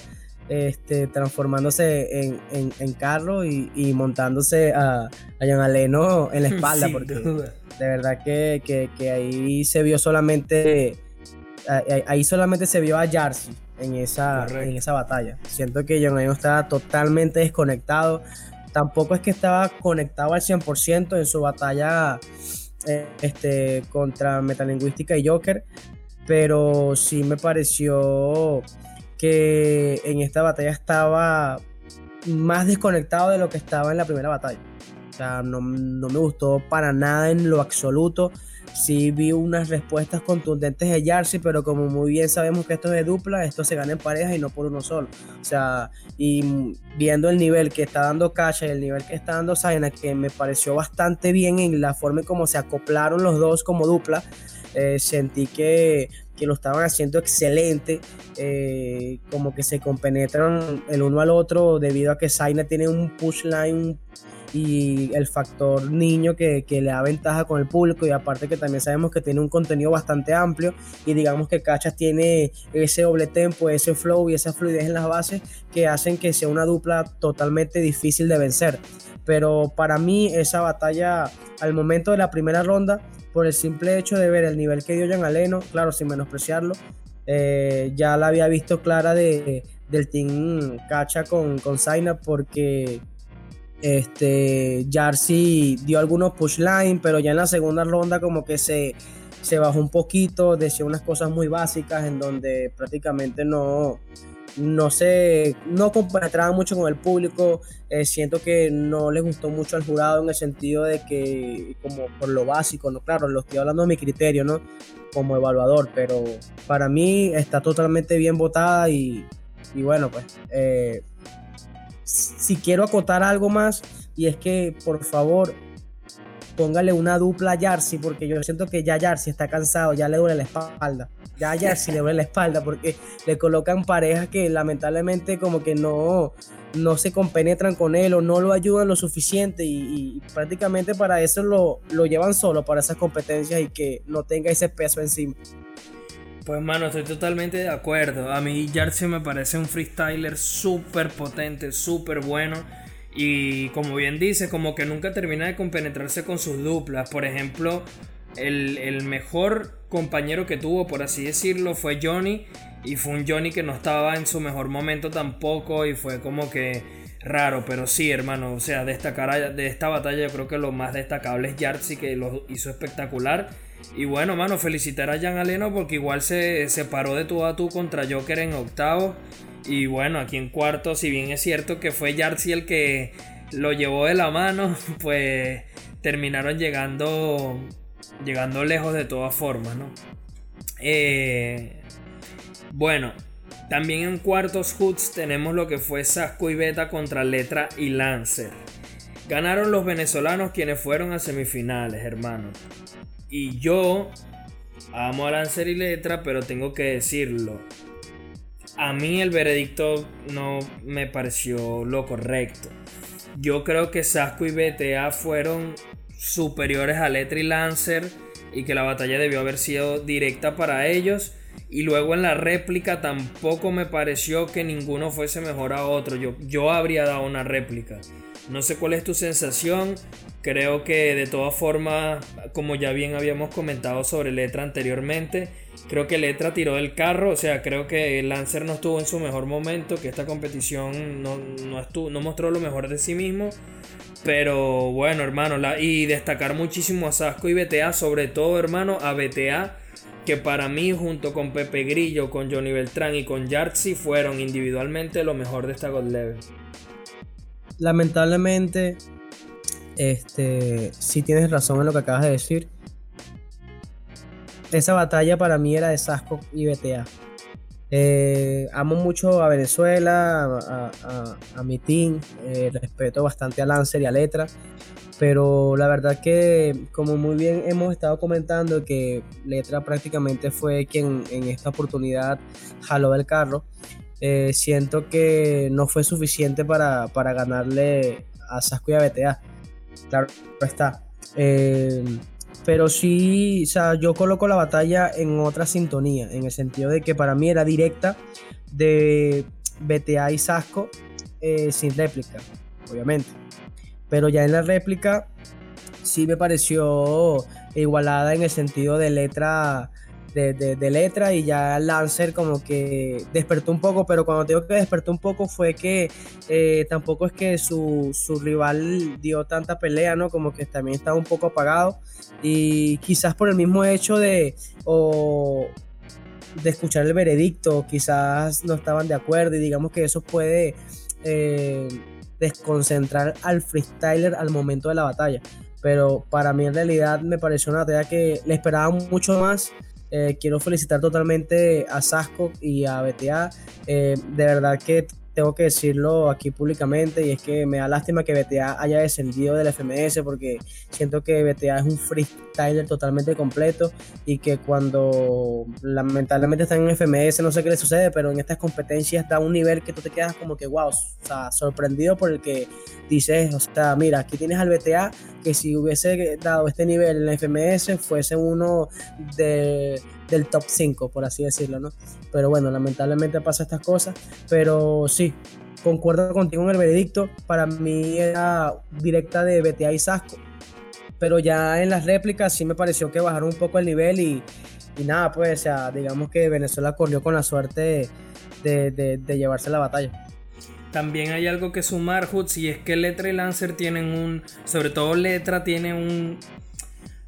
este, transformándose en, en, carro y, montándose a, a Aleno en la espalda, porque de verdad que, ahí se vio solamente, ahí solamente se vio a Jarcy en esa, en esa batalla. Siento que John estaba totalmente desconectado. Tampoco es que estaba conectado al 100% en su batalla eh, este, contra Metalingüística y Joker. pero sí me pareció que en esta batalla estaba más desconectado de lo que estaba en la primera batalla. O sea, no, no me gustó para nada en lo absoluto sí vi unas respuestas contundentes de Yarsi, pero como muy bien sabemos que esto es de dupla, esto se gana en pareja y no por uno solo. O sea, y viendo el nivel que está dando Kasha y el nivel que está dando Zaina, que me pareció bastante bien en la forma en cómo se acoplaron los dos como dupla, eh, sentí que, que, lo estaban haciendo excelente, eh, como que se compenetran el uno al otro debido a que Zaina tiene un push line y el factor niño que, que, le da ventaja con el público y aparte que también sabemos que tiene un contenido bastante amplio y digamos que Cachas tiene ese doble tempo, ese flow y esa fluidez en las bases que hacen que sea una dupla totalmente difícil de vencer. Pero para mí esa batalla al momento de la primera ronda, por el simple hecho de ver el nivel que dio Jan Aleno, claro, sin menospreciarlo, eh, ya la había visto clara de, del team Cacha con, con Zaina porque este, Jarcy dio algunos push line, pero ya en la segunda ronda como que se, se bajó un poquito, decía unas cosas muy básicas en donde prácticamente no, no se no compenetraba mucho con el público. Eh, siento que no le gustó mucho al jurado en el sentido de que, como por lo básico, no, claro, lo estoy hablando de mi criterio, ¿no? Como evaluador, pero para mí está totalmente bien votada y, y bueno, pues. Eh, si quiero acotar algo más, y es que por favor póngale una dupla a Yarsi, porque yo siento que ya Yarsi está cansado, ya le duele la espalda. Ya a le duele la espalda porque le colocan parejas que lamentablemente como que no, no se compenetran con él o no lo ayudan lo suficiente y, prácticamente para eso lo, lo llevan solo para esas competencias y que no tenga ese peso encima. Pues mano, estoy totalmente de acuerdo. A mí Jarcy me parece un freestyler súper potente, súper bueno. Y como bien dice, como que nunca termina de compenetrarse con sus duplas. Por ejemplo, el, mejor compañero que tuvo, por así decirlo, fue Johnny. Y fue un Johnny que no estaba en su mejor momento tampoco. Y fue como que raro. Pero sí, hermano. O sea, destacar de esta batalla, yo creo que lo más destacable es Jarcy, que lo hizo espectacular. Y bueno, mano, felicitar a Jan Aleno porque igual se, paró de tú a tú contra Joker en octavo. Y bueno, aquí en cuarto, si bien es cierto que fue Yartzi el que lo llevó de la mano, pues terminaron llegando, llegando lejos de todas formas, ¿no? Eh, bueno, también en cuartos hoods tenemos lo que fue Sasco y Beta contra Letra y Lancer. Ganaron los venezolanos quienes fueron a semifinales, hermano. Y yo amo a Lancer y Letra, pero tengo que decirlo. A mí el veredicto no me pareció lo correcto. Yo creo que Sasco y BTA fueron superiores a Letra y Lancer y que la batalla debió haber sido directa para ellos. Y luego en la réplica tampoco me pareció que ninguno fuese mejor a otro. Yo, yo habría dado una réplica. No sé cuál es tu sensación. Creo que de todas formas, como ya bien habíamos comentado sobre Letra anteriormente, creo que Letra tiró del carro. O sea, creo que Lancer no estuvo en su mejor momento, que esta competición no, estuvo, no mostró lo mejor de sí mismo. Pero bueno, hermano, y destacar muchísimo a Sasco y BTA, sobre todo, hermano, a BTA que para mí junto con Pepe Grillo, con Johnny Beltrán y con Yartzi fueron individualmente lo mejor de esta God Level lamentablemente, este, si tienes razón en lo que acabas de decir. Esa batalla para mí era de Sasco y BTA. Eh, amo mucho a Venezuela, a, mi team, eh, respeto bastante a Lancer y a Letra, pero la verdad que como muy bien hemos estado comentando que Letra prácticamente fue quien en esta oportunidad jaló del carro, eh, siento que no fue suficiente para, ganarle a Sasco y a BTA. Claro, está. Eh, pero sí, o sea, yo coloco la batalla en otra sintonía, en el sentido de que para mí era directa de BTA y Sasco eh, sin réplica, obviamente. Pero ya en la réplica sí me pareció igualada en el sentido de letra de, letra y ya Lancer como que despertó un poco, pero cuando digo que despertó un poco fue que eh, tampoco es que su, rival dio tanta pelea, ¿no? Como que también estaba un poco apagado y quizás por el mismo hecho de o de escuchar el veredicto, quizás no estaban de acuerdo y digamos que eso puede eh, desconcentrar al freestyler al momento de la batalla. Pero para mí en realidad me pareció una batalla que le esperaba mucho más. Eh, quiero felicitar totalmente a Sasco y a BTA. Eh, de verdad que tengo que decirlo aquí públicamente y es que me da lástima que BTA haya descendido del FMS porque siento que BTA es un freestyler totalmente completo y que cuando lamentablemente están en FMS no sé qué le sucede, pero en estas competencias da un nivel que tú te quedas como que wow, o sea, sorprendido por el que dices, o sea, mira, aquí tienes al BTA que si hubiese dado este nivel en la FMS fuese uno de del top 5, por así decirlo, ¿no? Pero bueno, lamentablemente pasa estas cosas, pero sí, concuerdo contigo en el veredicto, para mí era directa de BTA y Sasco, pero ya en las réplicas sí me pareció que bajaron un poco el nivel y, nada, pues, sea, digamos que Venezuela corrió con la suerte de, de llevarse la batalla. También hay algo que sumar, Hoods, y es que Letra y Lancer tienen un. Sobre todo Letra tiene un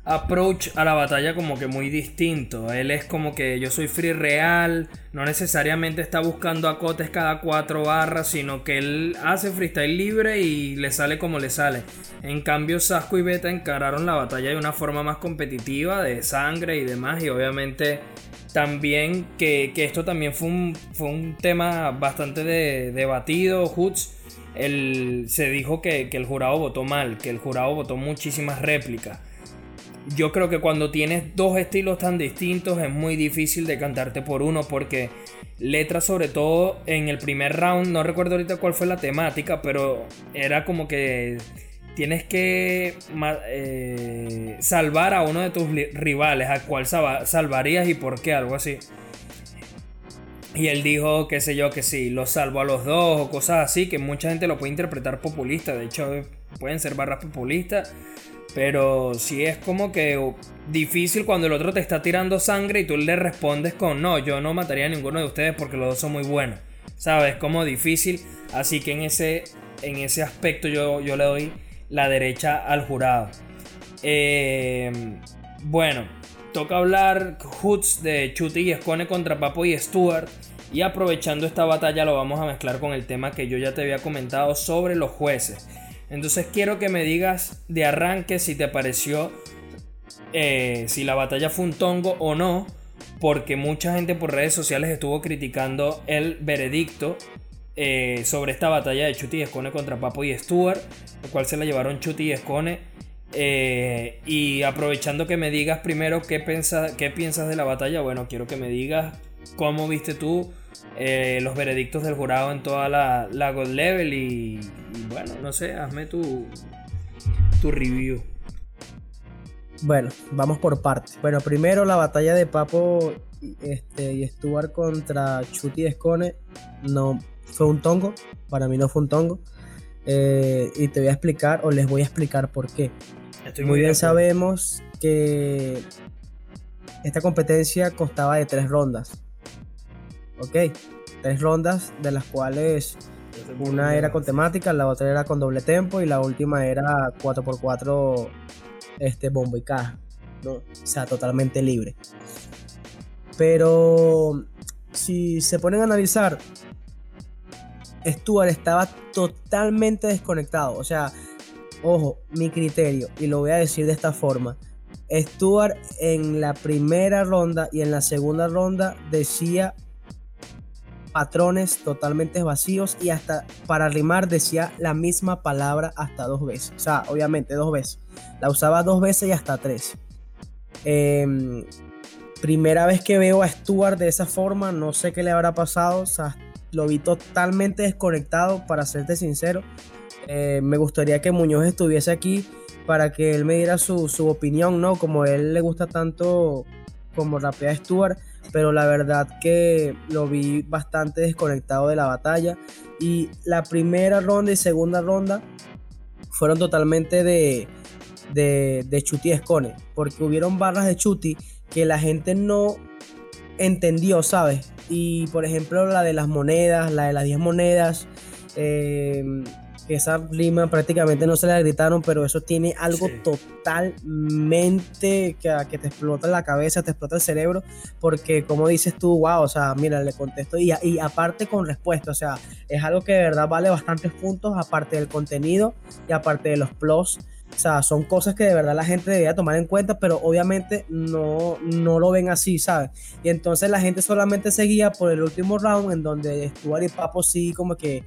approach a la batalla como que muy distinto. Él es como que yo soy free real, no necesariamente está buscando acotes cada cuatro barras, sino que él hace freestyle libre y le sale como le sale. En cambio, Sasco y Beta encararon la batalla de una forma más competitiva, de sangre y demás, y obviamente también que, esto también fue un, fue un tema bastante debatido, Hoots. se dijo que, que el jurado votó mal, que el jurado votó muchísimas réplicas yo creo que cuando tienes dos estilos tan distintos es muy difícil de cantarte por uno porque letras sobre todo en el primer round, no recuerdo ahorita cuál fue la temática, pero era como que tienes que eh, salvar a uno de tus rivales, a cuál salvarías y por qué, algo así. Y él dijo, qué sé yo, que sí, los salvo a los dos o cosas así, que mucha gente lo puede interpretar populista, de hecho pueden ser barras populistas pero sí es como que difícil cuando el otro te está tirando sangre y tú le respondes con no, yo no mataría a ninguno de ustedes porque los dos son muy buenos. ¿Sabes? Como difícil. Así que en ese, en ese aspecto yo, yo le doy la derecha al jurado. Eh, bueno, toca hablar Hoots de Chuti y Escone contra Papo y Stuart. Y aprovechando esta batalla lo vamos a mezclar con el tema que yo ya te había comentado sobre los jueces. Entonces quiero que me digas de arranque si te pareció, eh, si la batalla fue un tongo o no, porque mucha gente por redes sociales estuvo criticando el veredicto eh, sobre esta batalla de Chuti y Escone contra Papo y Stuart, lo cual se la llevaron Chuti y Escone. Eh, y aprovechando que me digas primero qué, qué piensas de la batalla, bueno, quiero que me digas cómo viste tú eh, los veredictos del jurado en toda la, God Level y, bueno, no sé, hazme tu, tu review. Bueno, vamos por partes. Bueno, primero la batalla de Papo este, y Stuart contra Chuti Escone no fue un tongo, para mí no fue un tongo. Eh, y te voy a explicar, o les voy a explicar por qué. Muy bien sabemos que esta competencia constaba de tres rondas. Ok, tres rondas de las cuales una era con temática, la otra era con doble tempo y la última era 4x4 este, bombo y caja. ¿no? O sea, totalmente libre. Pero si se ponen a analizar, Stuart estaba totalmente desconectado. O sea, ojo, mi criterio, y lo voy a decir de esta forma. Stuart en la primera ronda y en la segunda ronda decía patrones totalmente vacíos y hasta para rimar decía la misma palabra hasta dos veces. O sea, obviamente dos veces. La usaba dos veces y hasta tres. Em, primera vez que veo a Stuart de esa forma, no sé qué le habrá pasado. O sea, lo vi totalmente desconectado, para serte sincero. Eh, me gustaría que Muñoz estuviese aquí para que él me diera su, su opinión, ¿no? Como a él le gusta tanto como rapea Stuart pero la verdad que lo vi bastante desconectado de la batalla. Y la primera ronda y segunda ronda fueron totalmente de, de, de Chuti Escone, porque hubieron barras de Chuti que la gente no entendió, ¿sabes? Y por ejemplo la de las monedas, la de las 10 monedas, eh, esa rima prácticamente no se la gritaron, pero eso tiene algo totalmente que, que te explota la cabeza, te explota el cerebro, porque como dices tú, wow, o sea, mira, le contesto y, y aparte con respuesta, o sea, es algo que de verdad vale bastantes puntos, aparte del contenido y aparte de los plus o sea, son cosas que de verdad la gente debería tomar en cuenta, pero obviamente no, no lo ven así, ¿sabes? Y entonces la gente solamente seguía por el último round en donde Stuart y Papo sí como que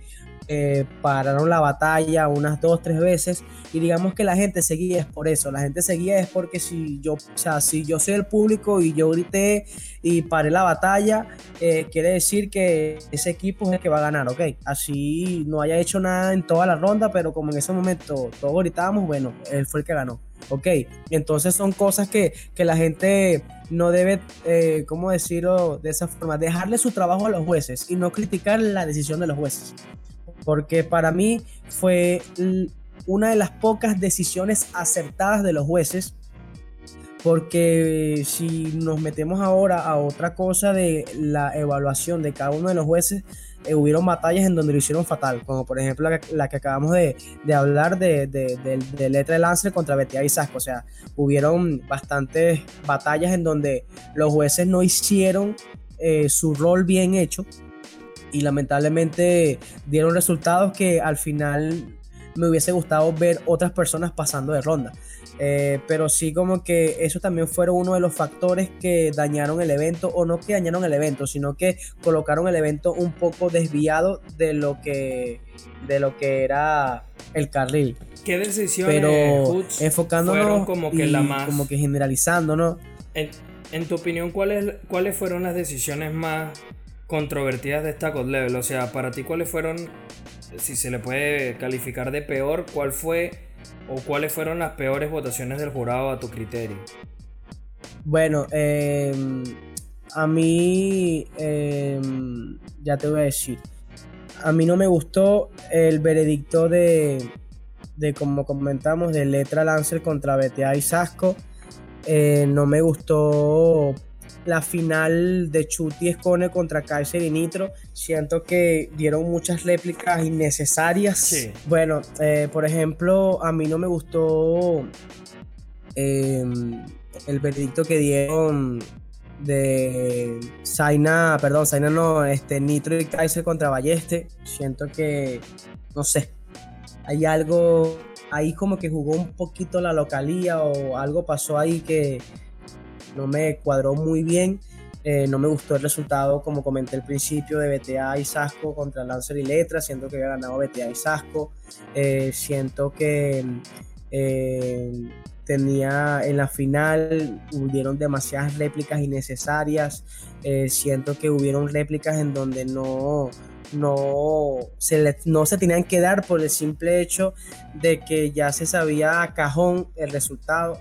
eh, pararon la batalla unas dos, tres veces y digamos que la gente seguía es por eso, la gente seguía es porque si yo, o sea, si yo soy el público y yo grité y paré la batalla, eh, quiere decir que ese equipo es el que va a ganar, ¿ok? Así no haya hecho nada en toda la ronda, pero como en ese momento todos gritábamos, bueno, él fue el que ganó, ¿ok? Entonces son cosas que, que la gente no debe, eh, ¿cómo decirlo de esa forma? Dejarle su trabajo a los jueces y no criticar la decisión de los jueces porque para mí fue una de las pocas decisiones acertadas de los jueces, porque si nos metemos ahora a otra cosa de la evaluación de cada uno de los jueces, eh, hubieron batallas en donde lo hicieron fatal, como por ejemplo la, que acabamos de, hablar de, Letra de Lance contra Betia y Sasco. O sea, hubieron bastantes batallas en donde los jueces no hicieron eh, su rol bien hecho y lamentablemente dieron resultados que al final me hubiese gustado ver otras personas pasando de ronda. Eh, pero sí como que eso también fueron uno de los factores que dañaron el evento, o no que dañaron el evento, sino que colocaron el evento un poco desviado de lo que, de lo que era el carril. ¿Qué decisiones pero enfocándonos como que la más... como que generalizando, ¿no? En, en tu opinión, ¿cuáles, ¿cuáles fueron las decisiones más controvertidas de esta God Level. O sea, para ti, ¿cuáles fueron, si se le puede calificar de peor, cuál fue o cuáles fueron las peores votaciones del jurado a tu criterio? Bueno, em, a mí, em, ya te voy a decir, a mí no me gustó el veredicto de, de como comentamos, de Letra Lancer contra BTA y Sasco. Eh, no me gustó la final de Chuti Escone contra Kaiser y Nitro. Siento que dieron muchas réplicas innecesarias. Bueno, eh, por ejemplo, a mí no me gustó em, el veredicto que dieron de Zaina, perdón, Zaina no, este, Nitro y Kaiser contra Balleste. Siento que, no sé, hay algo ahí como que jugó un poquito la localía o algo pasó ahí que no me cuadró muy bien. Eh, no me gustó el resultado, como comenté al principio, de BTA y Sasco contra Lancer y Letra. Siento que había ganado BTA y Sasco. Eh, siento que eh, tenía en la final, hubieron demasiadas réplicas innecesarias. siento que hubieron réplicas en donde no, no se, no se tenían que dar por el simple hecho de que ya se sabía a cajón el resultado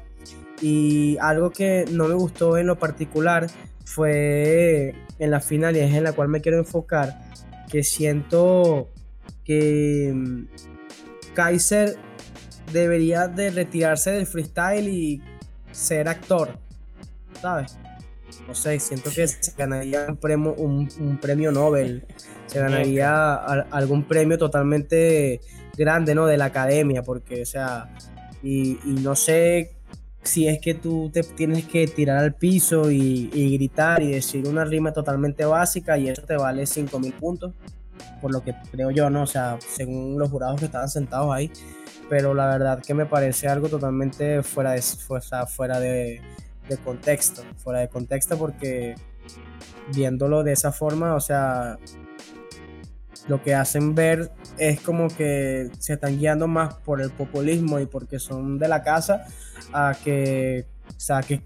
y algo que no me gustó en lo particular fue en la final y es en la cual me quiero enfocar, que siento que mm, Kaiser debería de retirarse del freestyle y ser actor, ¿sabes? No sé, siento que se ganaría un premio, un, premio Nobel, se ganaría algún premio totalmente grande, ¿no? De la academia, porque, o sea, y, y no sé si es que tú te tienes que tirar al piso y, gritar y decir una rima totalmente básica y eso te vale 5000 puntos, por lo que creo yo, ¿no? O sea, según los jurados que estaban sentados ahí, pero la verdad que me parece algo totalmente fuera de, fuera, fuera de, de contexto, fuera de contexto porque viéndolo de esa forma, o sea, lo que hacen ver es como que se están guiando más por el populismo y porque son de la casa a que o sea, que,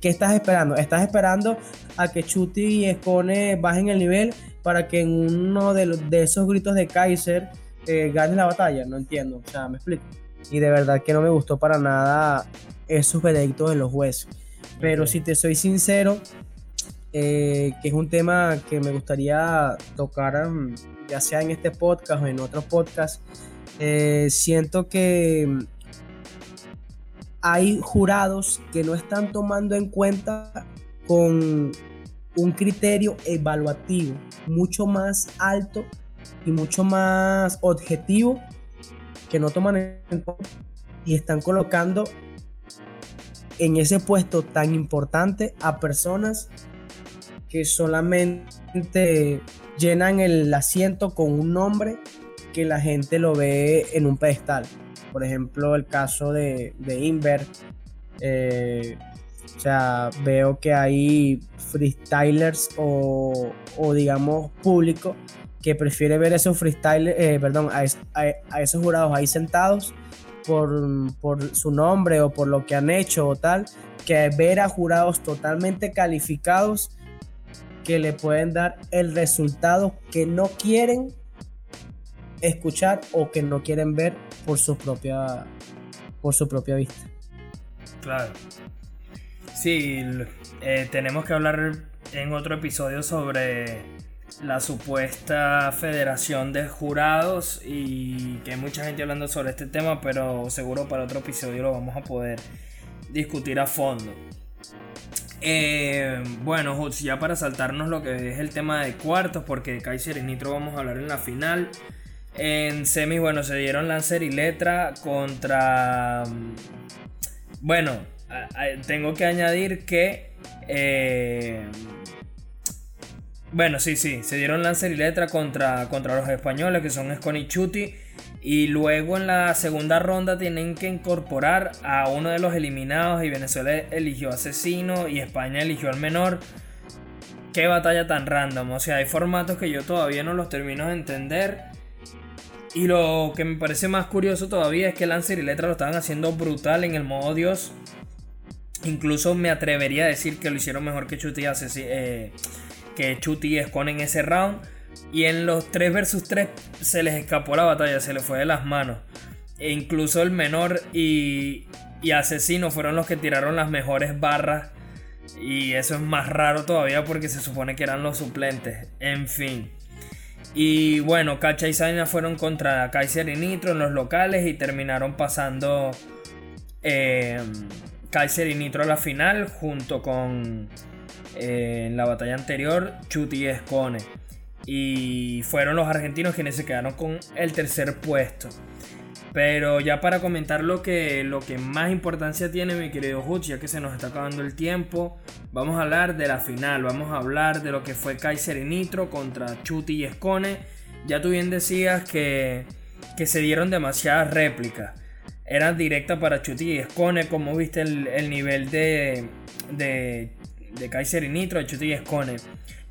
¿qué, estás esperando? ¿Estás esperando a que Chuti y Escone bajen el nivel para que en uno de, de esos gritos de Kaiser eh, gane la batalla? No entiendo, o sea, me explico. Y de verdad que no me gustó para nada esos veredictos de los jueces. Pero si te soy sincero, eh, que es un tema que me gustaría tocar, mm, ya sea en este podcast o en otros podcasts. Eh, siento que hay jurados que no están tomando en cuenta con un criterio evaluativo mucho más alto y mucho más objetivo que no toman en cuenta y están colocando en ese puesto tan importante a personas que solamente llenan el asiento con un nombre que la gente lo ve en un pedestal. Por ejemplo, el caso de, de Inver. Eh, o sea, veo que hay freestylers o, digamos público que prefiere ver esos freestylers, eh, perdón, a, a, esos jurados ahí sentados por, por, su nombre o por lo que han hecho o tal, que ver a jurados totalmente calificados que le pueden dar el resultado que no quieren escuchar o que no quieren ver por su propia por su propia vista. Claro. Sí, eh, tenemos que hablar en otro episodio sobre la supuesta federación de jurados y que hay mucha gente hablando sobre este tema, pero seguro para otro episodio lo vamos a poder discutir a fondo. Eh, bueno, ya para saltarnos lo que es el tema de cuartos, porque Kaiser y Nitro vamos a hablar en la final. En semis, bueno, se dieron Lancer y Letra contra... Mm, bueno, tengo que añadir que... Eh, bueno, sí, sí, se dieron Lancer y Letra contra, contra los españoles que son Scone y. Y luego en la segunda ronda tienen que incorporar a uno de los eliminados y Venezuela eligió asesino y España eligió al menor. Qué batalla tan random. O sea, hay formatos que yo todavía no los termino de entender. Y lo que me parece más curioso todavía es que Lancer y Letra lo estaban haciendo brutal en el modo Dios. Incluso me atrevería a decir que lo hicieron mejor que Chuti eh, que Chuti y en ese round. Y en los 3 versus 3 se les escapó la batalla, se les fue de las manos. E incluso el menor y, y Asesino fueron los que tiraron las mejores barras. Y eso es más raro todavía porque se supone que eran los suplentes. En fin. Y bueno, Cacha y Zaina fueron contra Kaiser y Nitro en los locales y terminaron pasando eh, Kaiser y Nitro a la final junto con eh, en la batalla anterior Chuti y Escone. Y fueron los argentinos quienes se quedaron con el tercer puesto. Pero ya para comentar lo que, lo que más importancia tiene mi querido Hutch, ya que se nos está acabando el tiempo, vamos a hablar de la final, vamos a hablar de lo que fue Kaiser y Nitro contra Chuti y Escone. Ya tú bien decías que, que se dieron demasiadas réplicas. Eran directas para Chuti y Escone, como viste el, nivel de, de, de Kaiser y Nitro, de Chuti y Escone.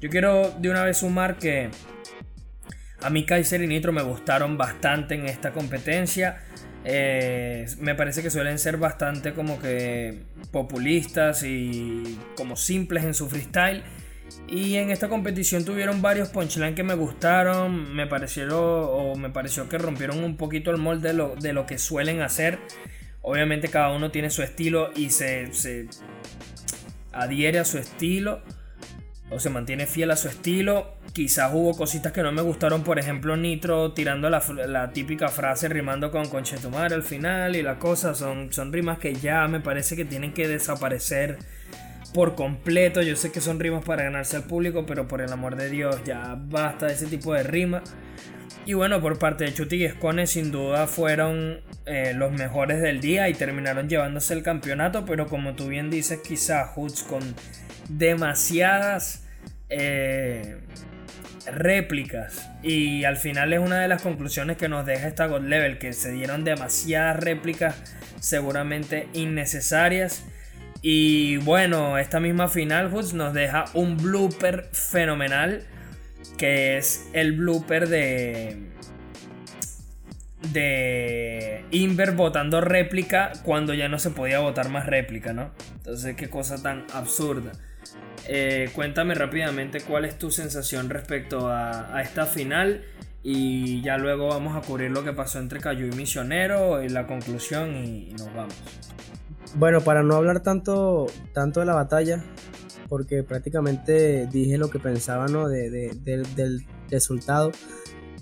Yo quiero de una vez sumar que a mí Kaiser y Nitro me gustaron bastante en esta competencia. Eh, me parece que suelen ser bastante como que populistas y como simples en su freestyle. Y en esta competición tuvieron varios punchlines que me gustaron. Me parecieron me pareció que rompieron un poquito el molde de lo, de lo que suelen hacer. Obviamente cada uno tiene su estilo y se, se adhiere a su estilo o se mantiene fiel a su estilo. Quizás hubo cositas que no me gustaron, por ejemplo, Nitro tirando la, típica frase rimando con Conchetumar al final y la cosa. Son, son rimas que ya me parece que tienen que desaparecer por completo. Yo sé que son rimas para ganarse al público, pero por el amor de Dios, ya basta de ese tipo de rima. Y bueno, por parte de Chuti y sin duda fueron eh, los mejores del día y terminaron llevándose el campeonato. Pero como tú bien dices, quizá Hoods con demasiadas eh, réplicas. Y al final es una de las conclusiones que nos deja esta God Level, que se dieron demasiadas réplicas seguramente innecesarias. Y bueno, esta misma final nos deja un blooper fenomenal, que es el blooper de de Inver votando réplica cuando ya no se podía votar más réplica, ¿no? Entonces, qué cosa tan absurda. Eh, cuéntame rápidamente cuál es tu sensación respecto a, esta final y ya luego vamos a cubrir lo que pasó entre Cayu y Misionero y la conclusión y, nos vamos. Bueno, para no hablar tanto, tanto de la batalla, porque prácticamente dije lo que pensaba ¿no? del resultado,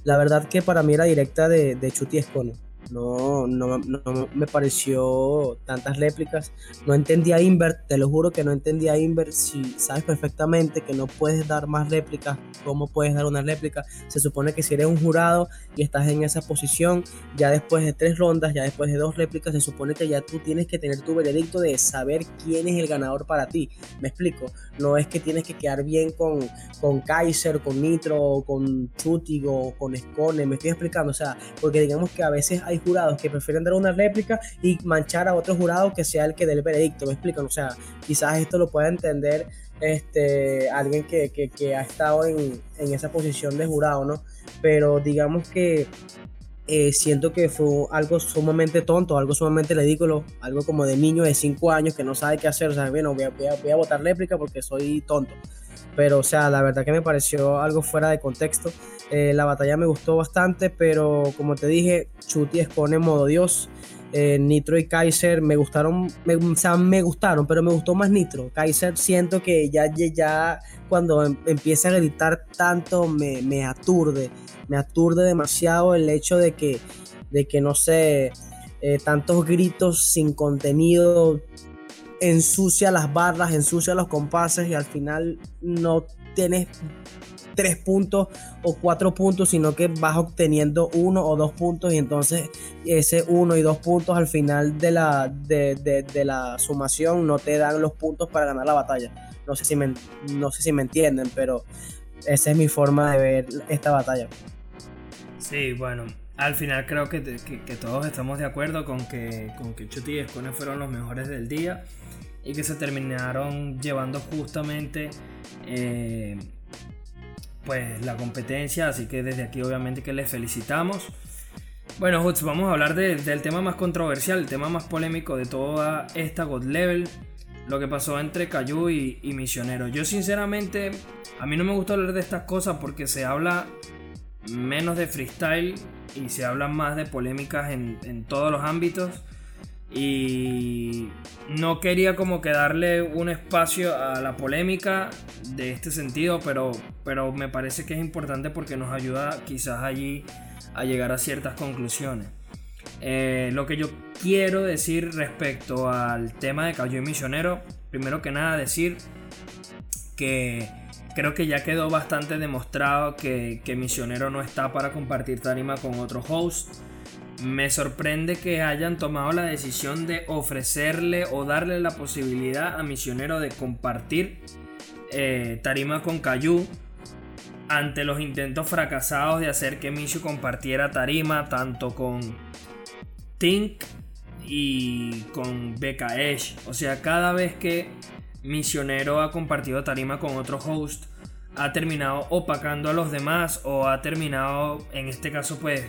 la verdad que para mí era directa de, de Chuti Escone. No, no, no, me pareció tantas réplicas. No entendía Invert, te lo juro que no entendía Invert. Si sabes perfectamente que no puedes dar más réplicas, ¿cómo puedes dar una réplica? Se supone que si eres un jurado y estás en esa posición, ya después de tres rondas, ya después de dos réplicas, se supone que ya tú tienes que tener tu veredicto de saber quién es el ganador para ti. ¿Me explico? No es que tienes que quedar bien con, con Kaiser, con Nitro, con Chutigo, con Scone. Me estoy explicando, o sea, porque digamos que a veces hay jurados que prefieren dar una réplica y manchar a otro jurado que sea el que dé el veredicto, me explican, o sea, quizás esto lo pueda entender este, alguien que, que, ha estado en, en, esa posición de jurado, ¿no? Pero digamos que eh, siento que fue algo sumamente tonto, algo sumamente ridículo, algo como de niño de 5 años que no sabe qué hacer, o sea, bueno, voy a, voy a, voy a votar réplica porque soy tonto pero o sea, la verdad que me pareció algo fuera de contexto. Eh, la batalla me gustó bastante, pero como te dije, Chuti expone modo Dios. Eh, Nitro y Kaiser me gustaron, me, o sea, me gustaron, pero me gustó más Nitro. Kaiser siento que ya, ya cuando em, empieza a gritar tanto me, me, aturde, me aturde demasiado el hecho de que, de que no sé, eh, tantos gritos sin contenido, ensucia las barras, ensucia los compases y al final no tienes tres puntos o cuatro puntos, sino que vas obteniendo uno o dos puntos y entonces ese uno y dos puntos al final de la, de, la sumación no te dan los puntos para ganar la batalla. No sé, si me, no sé si me entienden, pero esa es mi forma de ver esta batalla. Sí, bueno, al final creo que, todos estamos de acuerdo con que, con Chuti y Escone fueron los mejores del día y que se terminaron llevando justamente eh, pues la competencia. Así que desde aquí obviamente que les felicitamos. Bueno Huts, vamos a hablar del tema más controversial el tema más polémico de toda esta God Level lo que pasó entre Cayu y, Misionero. Yo sinceramente a mí no me gusta hablar de estas cosas porque se habla menos de freestyle y se habla más de polémicas en, en todos los ámbitos y no quería como que darle un espacio a la polémica de este sentido, pero, pero me parece que es importante porque nos ayuda quizás allí a llegar a ciertas conclusiones. Eh, lo que yo quiero decir respecto al tema de Cayo y Misionero, primero que nada decir que creo que ya quedó bastante demostrado que, Misionero no está para compartir tarima con otro host me sorprende que hayan tomado la decisión de ofrecerle o darle la posibilidad a Misionero de compartir eh, tarima con Cayu ante los intentos fracasados de hacer que Mishu compartiera tarima tanto con Tink y con BKH. O sea, cada vez que Misionero ha compartido tarima con otro host, ha terminado opacando a los demás o ha terminado, en este caso, pues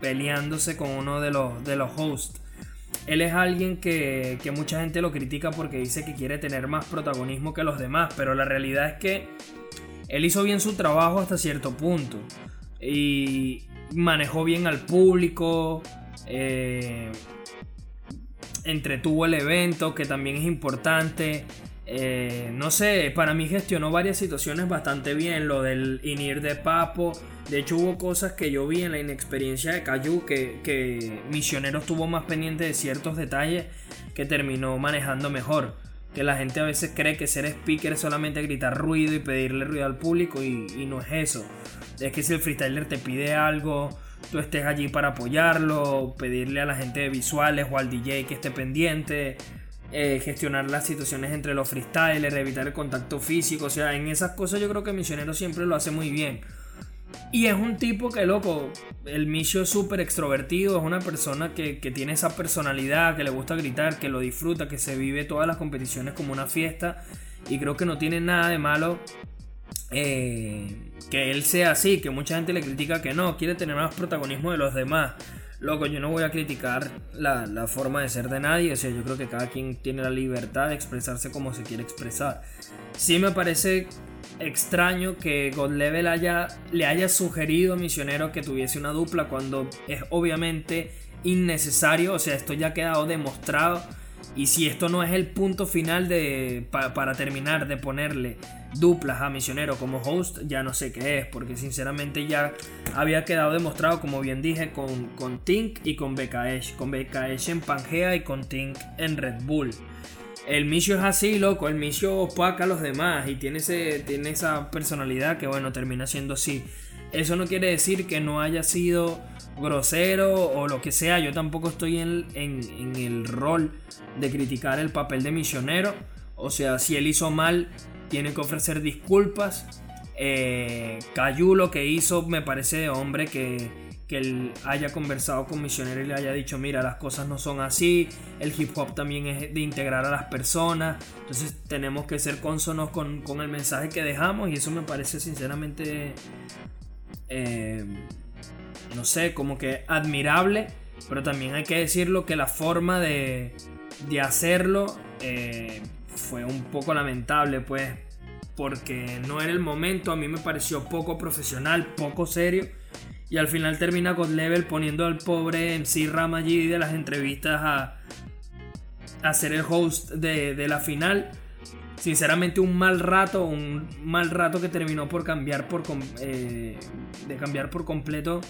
peleándose con uno de los, de los hosts. Él es alguien que, que, mucha gente lo critica porque dice que quiere tener más protagonismo que los demás, pero la realidad es que él hizo bien su trabajo hasta cierto punto y manejó bien al público, eh, entretuvo el evento, que también es importante. Eh, no sé, para mí gestionó varias situaciones bastante bien. Lo del INIR de Papo. De hecho, hubo cosas que yo vi en la inexperiencia de Cayu que, que Misionero estuvo más pendiente de ciertos detalles que terminó manejando mejor. Que la gente a veces cree que ser speaker es solamente gritar ruido y pedirle ruido al público y, y no es eso. Es que si el freestyler te pide algo, tú estés allí para apoyarlo, pedirle a la gente de visuales o al DJ que esté pendiente eh, gestionar las situaciones entre los freestylers, evitar el contacto físico. O sea, en esas cosas yo creo que Misionero siempre lo hace muy bien. Y es un tipo que, loco, el Micho es súper extrovertido, es una persona que, tiene esa personalidad, que le gusta gritar, que lo disfruta, que se vive todas las competiciones como una fiesta. Y creo que no tiene nada de malo eh, que él sea así, que mucha gente le critica que no, quiere tener más protagonismo de los demás. Loco, yo no voy a criticar la, forma de ser de nadie, o sea, yo creo que cada quien tiene la libertad de expresarse como se quiere expresar. Sí me parece extraño que God Level haya, le haya sugerido a Misionero que tuviese una dupla cuando es obviamente innecesario, o sea, esto ya ha quedado demostrado. Y si esto no es el punto final de, para terminar de ponerle duplas a Misionero como host, ya no sé qué es, porque sinceramente ya había quedado demostrado, como bien dije, con, con Tink y con BKS, con BKS en Pangea y con Tink en Red Bull. El Misio es así, loco, el Misio opaca a los demás y tiene, tiene esa personalidad que, bueno, termina siendo así. Eso no quiere decir que no haya sido grosero o lo que sea. Yo tampoco estoy en, en, el rol de criticar el papel de misionero. O sea, si él hizo mal, tiene que ofrecer disculpas. Eh, Cayu lo que hizo me parece de hombre que, que él haya conversado con misionero y le haya dicho, mira, las cosas no son así. El hip hop también es de integrar a las personas. Entonces tenemos que ser consonos con, con el mensaje que dejamos y eso me parece sinceramente eh, no sé, como que admirable, pero también hay que decirlo que la forma de, de hacerlo eh, fue un poco lamentable, pues, porque no era el momento, a mí me pareció poco profesional, poco serio. Y al final termina God Level poniendo al pobre MC Ramaji de las entrevistas a, ser el host de, de la final sinceramente un mal rato, un mal rato que terminó por cambiar por, eh, de cambiar por completo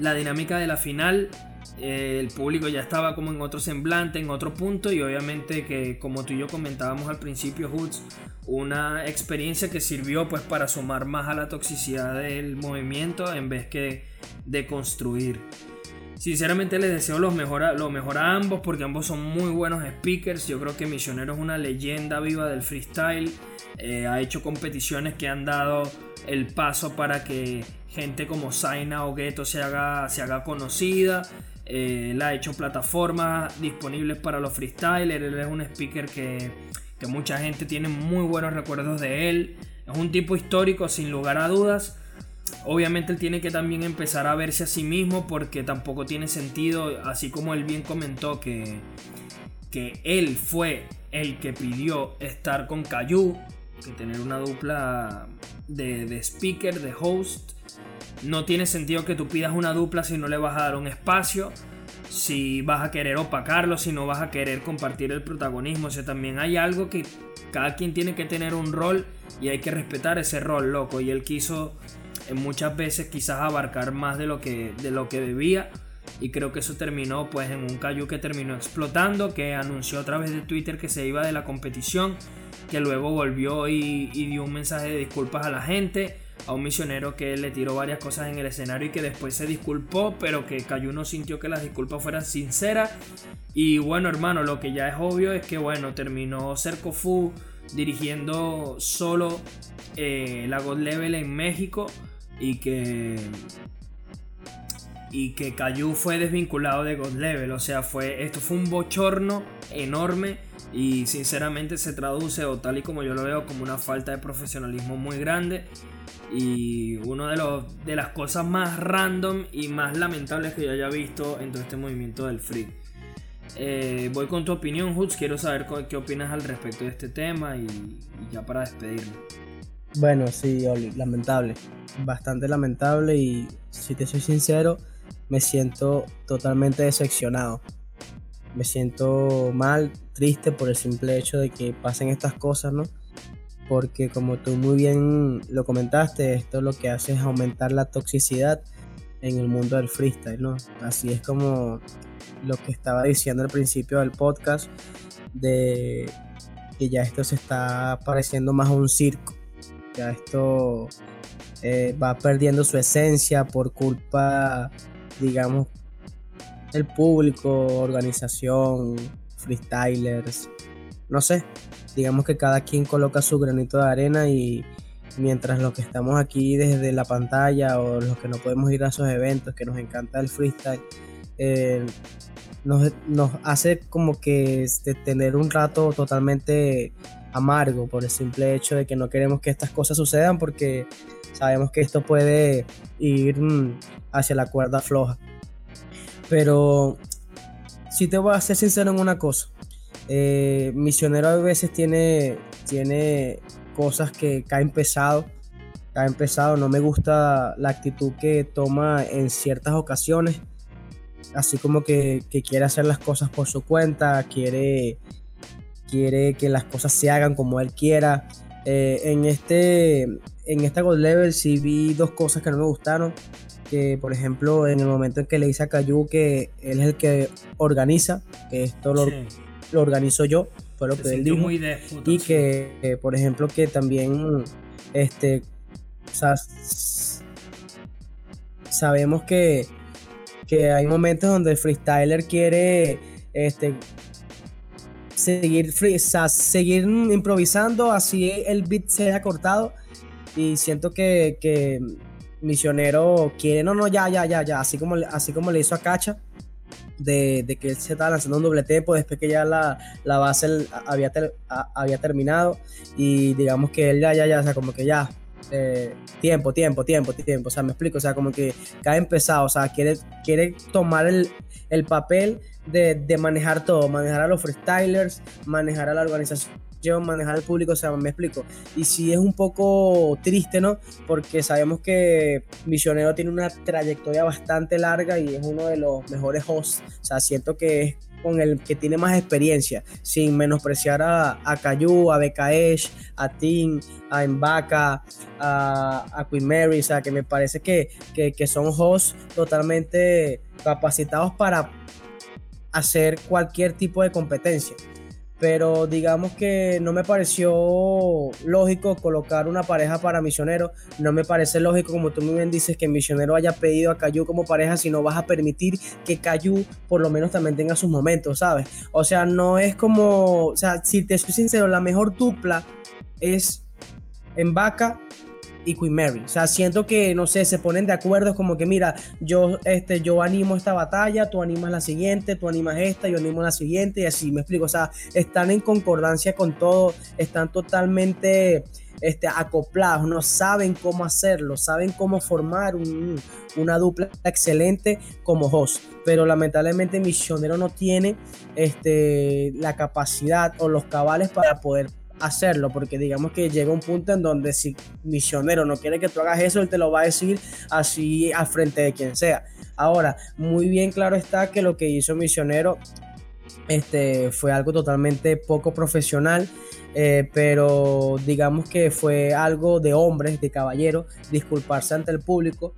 la dinámica de la final. Eh, el público ya estaba como en otro semblante, en otro punto y obviamente que como tú y yo comentábamos al principio, Hoods, una experiencia que sirvió pues para sumar más a la toxicidad del movimiento en vez que de construir. Sinceramente les deseo lo mejor, a, mejor ambos porque ambos son muy buenos speakers. Yo creo que Misionero es una leyenda viva del freestyle. Eh, ha hecho competiciones que han dado el paso para que gente como Zaina o Ghetto se haga, se haga conocida. Eh, él ha hecho plataformas disponibles para los freestylers. Él es un speaker que, que mucha gente tiene muy buenos recuerdos de él. Es un tipo histórico sin lugar a dudas. Obviamente él tiene que también empezar a verse a sí mismo porque tampoco tiene sentido, así como él bien comentó que, que él fue el que pidió estar con Cayu, que tener una dupla de, de speaker, de host. No tiene sentido que tú pidas una dupla si no le vas a dar un espacio si vas a querer opacarlo, si no vas a querer compartir el protagonismo. O sea, también hay algo que cada quien tiene que tener un rol y hay que respetar ese rol, loco. Y él quiso muchas veces quizás abarcar más de lo que, de lo que debía. Y creo que eso terminó pues en un Cayu que terminó explotando, que anunció a través de Twitter que se iba de la competición, que luego volvió y, dio un mensaje de disculpas a la gente, a un misionero que le tiró varias cosas en el escenario y que después se disculpó, pero que Cayu no sintió que las disculpas fueran sinceras. Y bueno hermano, lo que ya es obvio es que bueno, terminó Cercofu dirigiendo solo eh, la God Level en México y que y que Cayu fue desvinculado de God Level, o sea, fue esto fue un bochorno enorme y sinceramente se traduce o tal y como yo lo veo como una falta de profesionalismo muy grande y una de de las cosas más random y más lamentables que yo haya visto en todo este movimiento del free. Eh, voy con tu opinión, Hoods. Quiero saber qué opinas al respecto de este tema y, y ya para despedirme. Bueno, sí, Oli, lamentable. Bastante lamentable y si te soy sincero, me siento totalmente decepcionado. Me siento mal, triste por el simple hecho de que pasen estas cosas, ¿no? Porque como tú muy bien lo comentaste, esto lo que hace es aumentar la toxicidad en el mundo del freestyle, ¿no? Así es como lo que estaba diciendo al principio del podcast, de que ya esto se está pareciendo más a un circo ya esto eh, va perdiendo su esencia por culpa, digamos, del público, organización, freestylers, no sé, digamos que cada quien coloca su granito de arena y mientras los que estamos aquí desde la pantalla o los que no podemos ir a esos eventos, que nos encanta el freestyle, eh, nos, nos, hace como que este, tener un rato totalmente amargo por el simple hecho de que no queremos que estas cosas sucedan porque sabemos que esto puede ir mm, hacia la cuerda floja. Pero si te voy a ser sincero en una cosa, eh, Misionero a veces tiene, tiene cosas que caen pesado, caen pesado, no me gusta la actitud que toma en ciertas ocasiones, así como que, quiere hacer las cosas por su cuenta, quiere quiere que las cosas se hagan como él quiera. Eh, en, este, en esta Gold Level sí vi dos cosas que no me gustaron. Que por ejemplo, en el momento en que le dice a Cayu que él es el que organiza, que esto lo, lo organizo yo, fue lo que él dijo. y que, por ejemplo, que también este, sabemos que, que hay momentos donde el freestyler quiere este, seguir, free, seguir improvisando, así el beat se haya cortado. Y siento que, que Misionero quiere, no, no, ya, ya, ya, ya, así como, así como le hizo a Cacha, de, que él se estaba lanzando un doble tempo después que ya la, base había, había terminado y digamos que él ya, ya, ya, o sea, como que ya, eh, tiempo, tiempo, tiempo, tiempo, o sea, me explico, o sea, como que cae empezado, o sea, quiere, quiere tomar el, el papel de, de, manejar todo, manejar a los freestylers, manejar a la organización manejar al público, o sea, me explico. Y sí es un poco triste, ¿no? Porque sabemos que Misionero tiene una trayectoria bastante larga y es uno de los mejores hosts. O sea, siento que es con el que tiene más experiencia, sin menospreciar a, a Cayu, a Bekaesh, a Tim, a Embaka, a, a, Queen Mary, o sea, que me parece que, que, que son hosts totalmente capacitados para hacer cualquier tipo de competencia pero digamos que no me pareció lógico colocar una pareja para Misionero. No me parece lógico, como tú muy bien dices, que Misionero haya pedido a Cayu como pareja si no vas a permitir que Cayu por lo menos también tenga sus momentos, ¿sabes? O sea, no es como, o sea, si te soy sincero, la mejor dupla es en Vaca y Queen Mary. O sea, siento que, no sé, se ponen de acuerdo, como que, mira, yo, este, yo animo esta batalla, tú animas la siguiente, tú animas esta, yo animo la siguiente, y así me explico. O sea, están en concordancia con todo, están totalmente este, acoplados, no saben cómo hacerlo, saben cómo formar una dupla excelente como host. Pero lamentablemente Misionero no tiene este, la capacidad o los cabales para poder hacerlo, porque digamos que llega un punto en donde si misionero no quiere que tú hagas eso, él te lo va a decir así al frente de quien sea. Ahora, muy bien claro está que lo que hizo misionero este, fue algo totalmente poco profesional. Eh, pero digamos que fue algo de hombres, de caballeros, disculparse ante el público,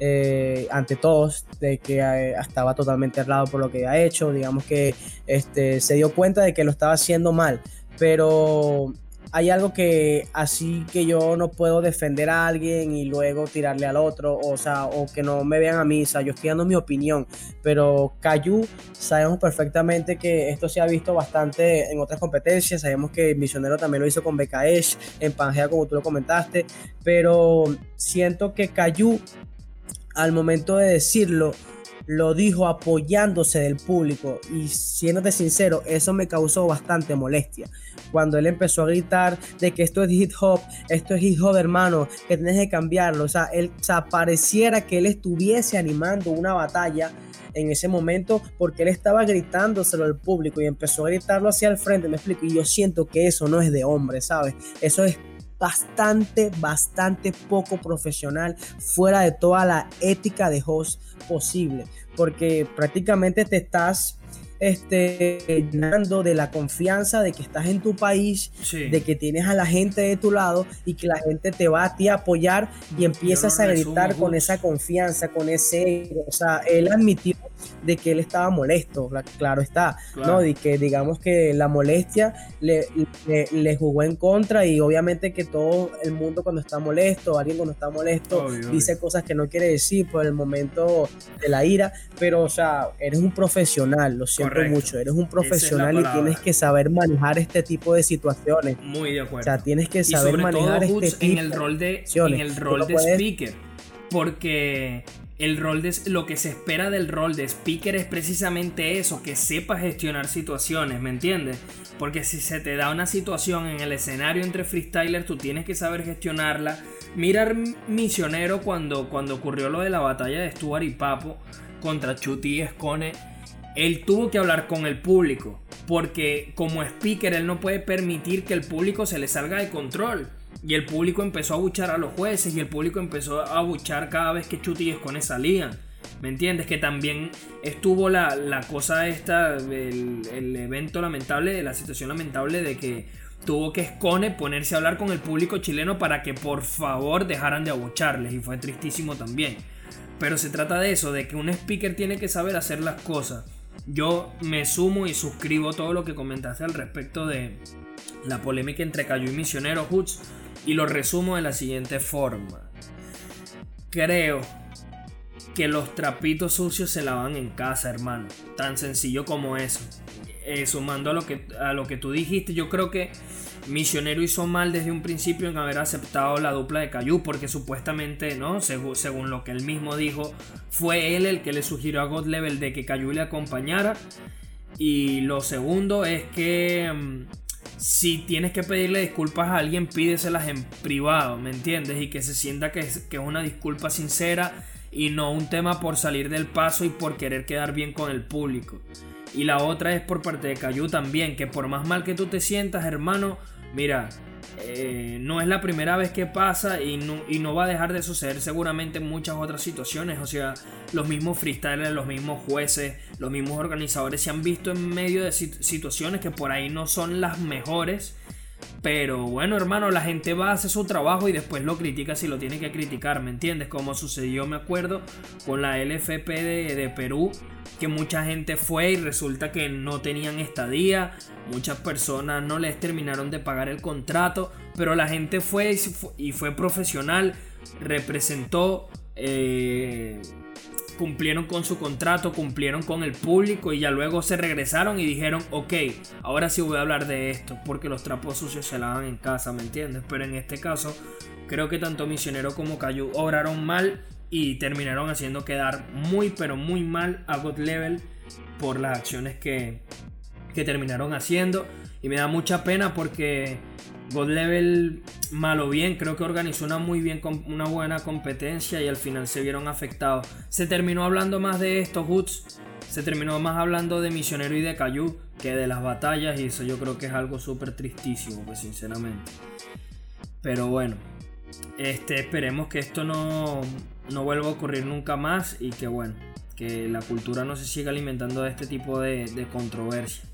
eh, ante todos de que eh, estaba totalmente errado por lo que había hecho, digamos que este, se dio cuenta de que lo estaba haciendo mal, pero hay algo que así que yo no puedo defender a alguien y luego tirarle al otro, o sea, o que no me vean a mí, o sea, yo estoy dando mi opinión, pero Cayu sabemos perfectamente que esto se ha visto bastante en otras competencias, sabemos que Misionero también lo hizo con BKS, en Pangea como tú lo comentaste, pero siento que Cayu al momento de decirlo lo dijo apoyándose del público y siéndote sincero, eso me causó bastante molestia. Cuando él empezó a gritar de que esto es hip hop, esto es hip hop hermano, que tienes que cambiarlo, o sea, él o pareciera que él estuviese animando una batalla en ese momento porque él estaba gritándoselo al público y empezó a gritarlo hacia el frente, me explico, y yo siento que eso no es de hombre, ¿sabes? Eso es bastante, bastante poco profesional, fuera de toda la ética de host posible, porque prácticamente te estás este, llenando de la confianza de que estás en tu país, de que tienes a la gente de tu lado y que la gente te va a ti a apoyar y empiezas a gritar con esa confianza, con ese O sea, él admitió de que él estaba molesto, claro está, ¿no? Y que digamos que la molestia le, le, jugó en contra y obviamente que todo el mundo cuando está molesto, alguien cuando está molesto, dice cosas que no quiere decir por el momento de la ira, pero o sea, eres un profesional, lo siento mucho, eres un profesional y tienes que saber manejar este tipo de situaciones. Muy de acuerdo. O sea, tienes que saber manejar este tipo en el rol de, en el rol de speaker, porque el rol de lo que se espera del rol de speaker es precisamente eso, que sepa gestionar situaciones, ¿me entiendes? Porque si se te da una situación en el escenario entre freestylers, tú tienes que saber gestionarla. Mirar Misionero cuando, cuando ocurrió lo de la batalla de Stuart y Papo contra Chuti y Escone, él tuvo que hablar con el público, porque como speaker él no puede permitir que el público se le salga de control. Y el público empezó a buchar a los jueces y el público empezó a buchar cada vez que Chuti y Escone salían. ¿Me entiendes? Que también estuvo la, cosa esta, el, el, evento lamentable, la situación lamentable de que tuvo que Escone ponerse a hablar con el público chileno para que por favor dejaran de abucharles y fue tristísimo también. Pero se trata de eso, de que un speaker tiene que saber hacer las cosas. Yo me sumo y suscribo todo lo que comentaste al respecto de la polémica entre Cayu y Misionero Hoods y lo resumo de la siguiente forma. Creo que los trapitos sucios se lavan en casa, hermano. Tan sencillo como eso. Eh, sumando a lo, que, a lo que tú dijiste, yo creo que Misionero hizo mal desde un principio en haber aceptado la dupla de Cayu, porque supuestamente, ¿no? Según, lo que él mismo dijo, fue él el que le sugirió a God Level de que Cayu le acompañara. Y lo segundo es que mm, si tienes que pedirle disculpas a alguien, pídeselas en privado, ¿me entiendes? Y que se sienta que es, que es una disculpa sincera y no un tema por salir del paso y por querer quedar bien con el público. Y la otra es por parte de Cayu también, que por más mal que tú te sientas, hermano, mira, eh, no es la primera vez que pasa y no, y no, va a dejar de suceder seguramente en muchas otras situaciones. O sea, los mismos freestylers, los mismos jueces, los mismos organizadores se han visto en medio de situaciones que por ahí no son las mejores. Pero bueno, hermano, la gente va a hacer su trabajo y después lo critica si lo tiene que criticar, ¿me entiendes? Como sucedió, me acuerdo, con la LFP de, de Perú, que mucha gente fue y resulta que no tenían estadía, muchas personas no les terminaron de pagar el contrato, pero la gente fue y fue profesional, representó, eh, cumplieron con su contrato, cumplieron con el público y ya luego se regresaron y dijeron, ok, ahora sí voy a hablar de esto, porque los trapos sucios se lavan en casa, ¿me entiendes? Pero en este caso, creo que tanto Misionero como Cayu obraron mal y terminaron haciendo quedar muy pero muy mal a God Level por las acciones que, que terminaron haciendo. Y me da mucha pena porque God Level mal o bien creo que organizó una muy bien una buena competencia y al final se vieron afectados. Se terminó hablando más de estos Hoods se terminó más hablando de Misionero y de Cayu que de las batallas y eso yo creo que es algo súper tristísimo pues sinceramente. Pero bueno este esperemos que esto no no vuelva a ocurrir nunca más y que bueno, que la cultura no se siga alimentando de este tipo de, controversia.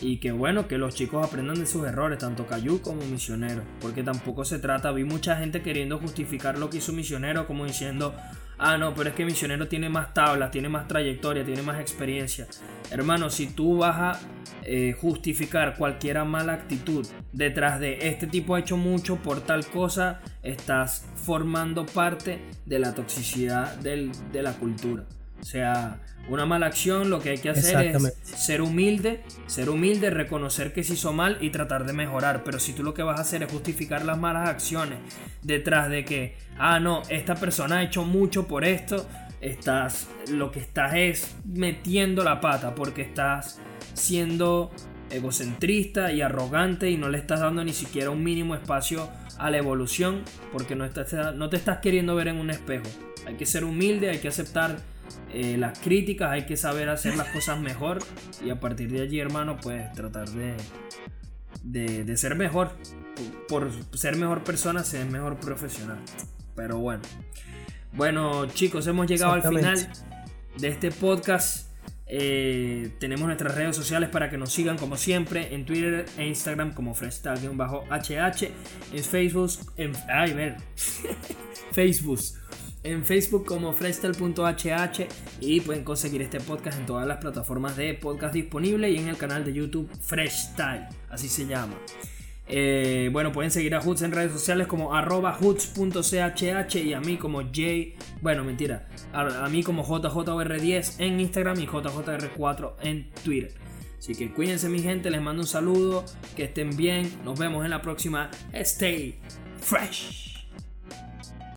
Y que bueno, que los chicos aprendan de sus errores, tanto Cayu como Misionero. Porque tampoco se trata, vi mucha gente queriendo justificar lo que hizo Misionero como diciendo, ah, no, pero es que Misionero tiene más tablas, tiene más trayectoria, tiene más experiencia. Hermano, si tú vas a eh, justificar cualquier mala actitud detrás de este tipo ha hecho mucho por tal cosa, estás formando parte de la toxicidad de la cultura. O sea, una mala acción lo que hay que hacer es ser humilde, ser humilde, reconocer que se hizo mal y tratar de mejorar. Pero si tú lo que vas a hacer es justificar las malas acciones detrás de que, ah, no, esta persona ha hecho mucho por esto, estás, lo que estás es metiendo la pata porque estás siendo egocentrista y arrogante y no le estás dando ni siquiera un mínimo espacio a la evolución porque no, estás, no te estás queriendo ver en un espejo. Hay que ser humilde, hay que aceptar eh, las críticas, hay que saber hacer las cosas mejor y a partir de allí, hermano, pues tratar de, de, ser mejor. Por, ser mejor persona, ser mejor profesional. Pero bueno. Bueno, chicos, hemos llegado al final de este podcast. Eh, tenemos nuestras redes sociales para que nos sigan como siempre en Twitter e Instagram como freestyle-hh en Facebook en ay ver Facebook en Facebook como freestyle.hh y pueden conseguir este podcast en todas las plataformas de podcast disponibles y en el canal de YouTube Freestyle, así se llama. Eh, bueno, pueden seguir a Hoots en redes sociales como arroba hoots.chh y a mí como J, bueno, mentira, a, mí como JJR10 en Instagram y JJR4 en Twitter. Así que cuídense mi gente, les mando un saludo, que estén bien, nos vemos en la próxima. Stay fresh.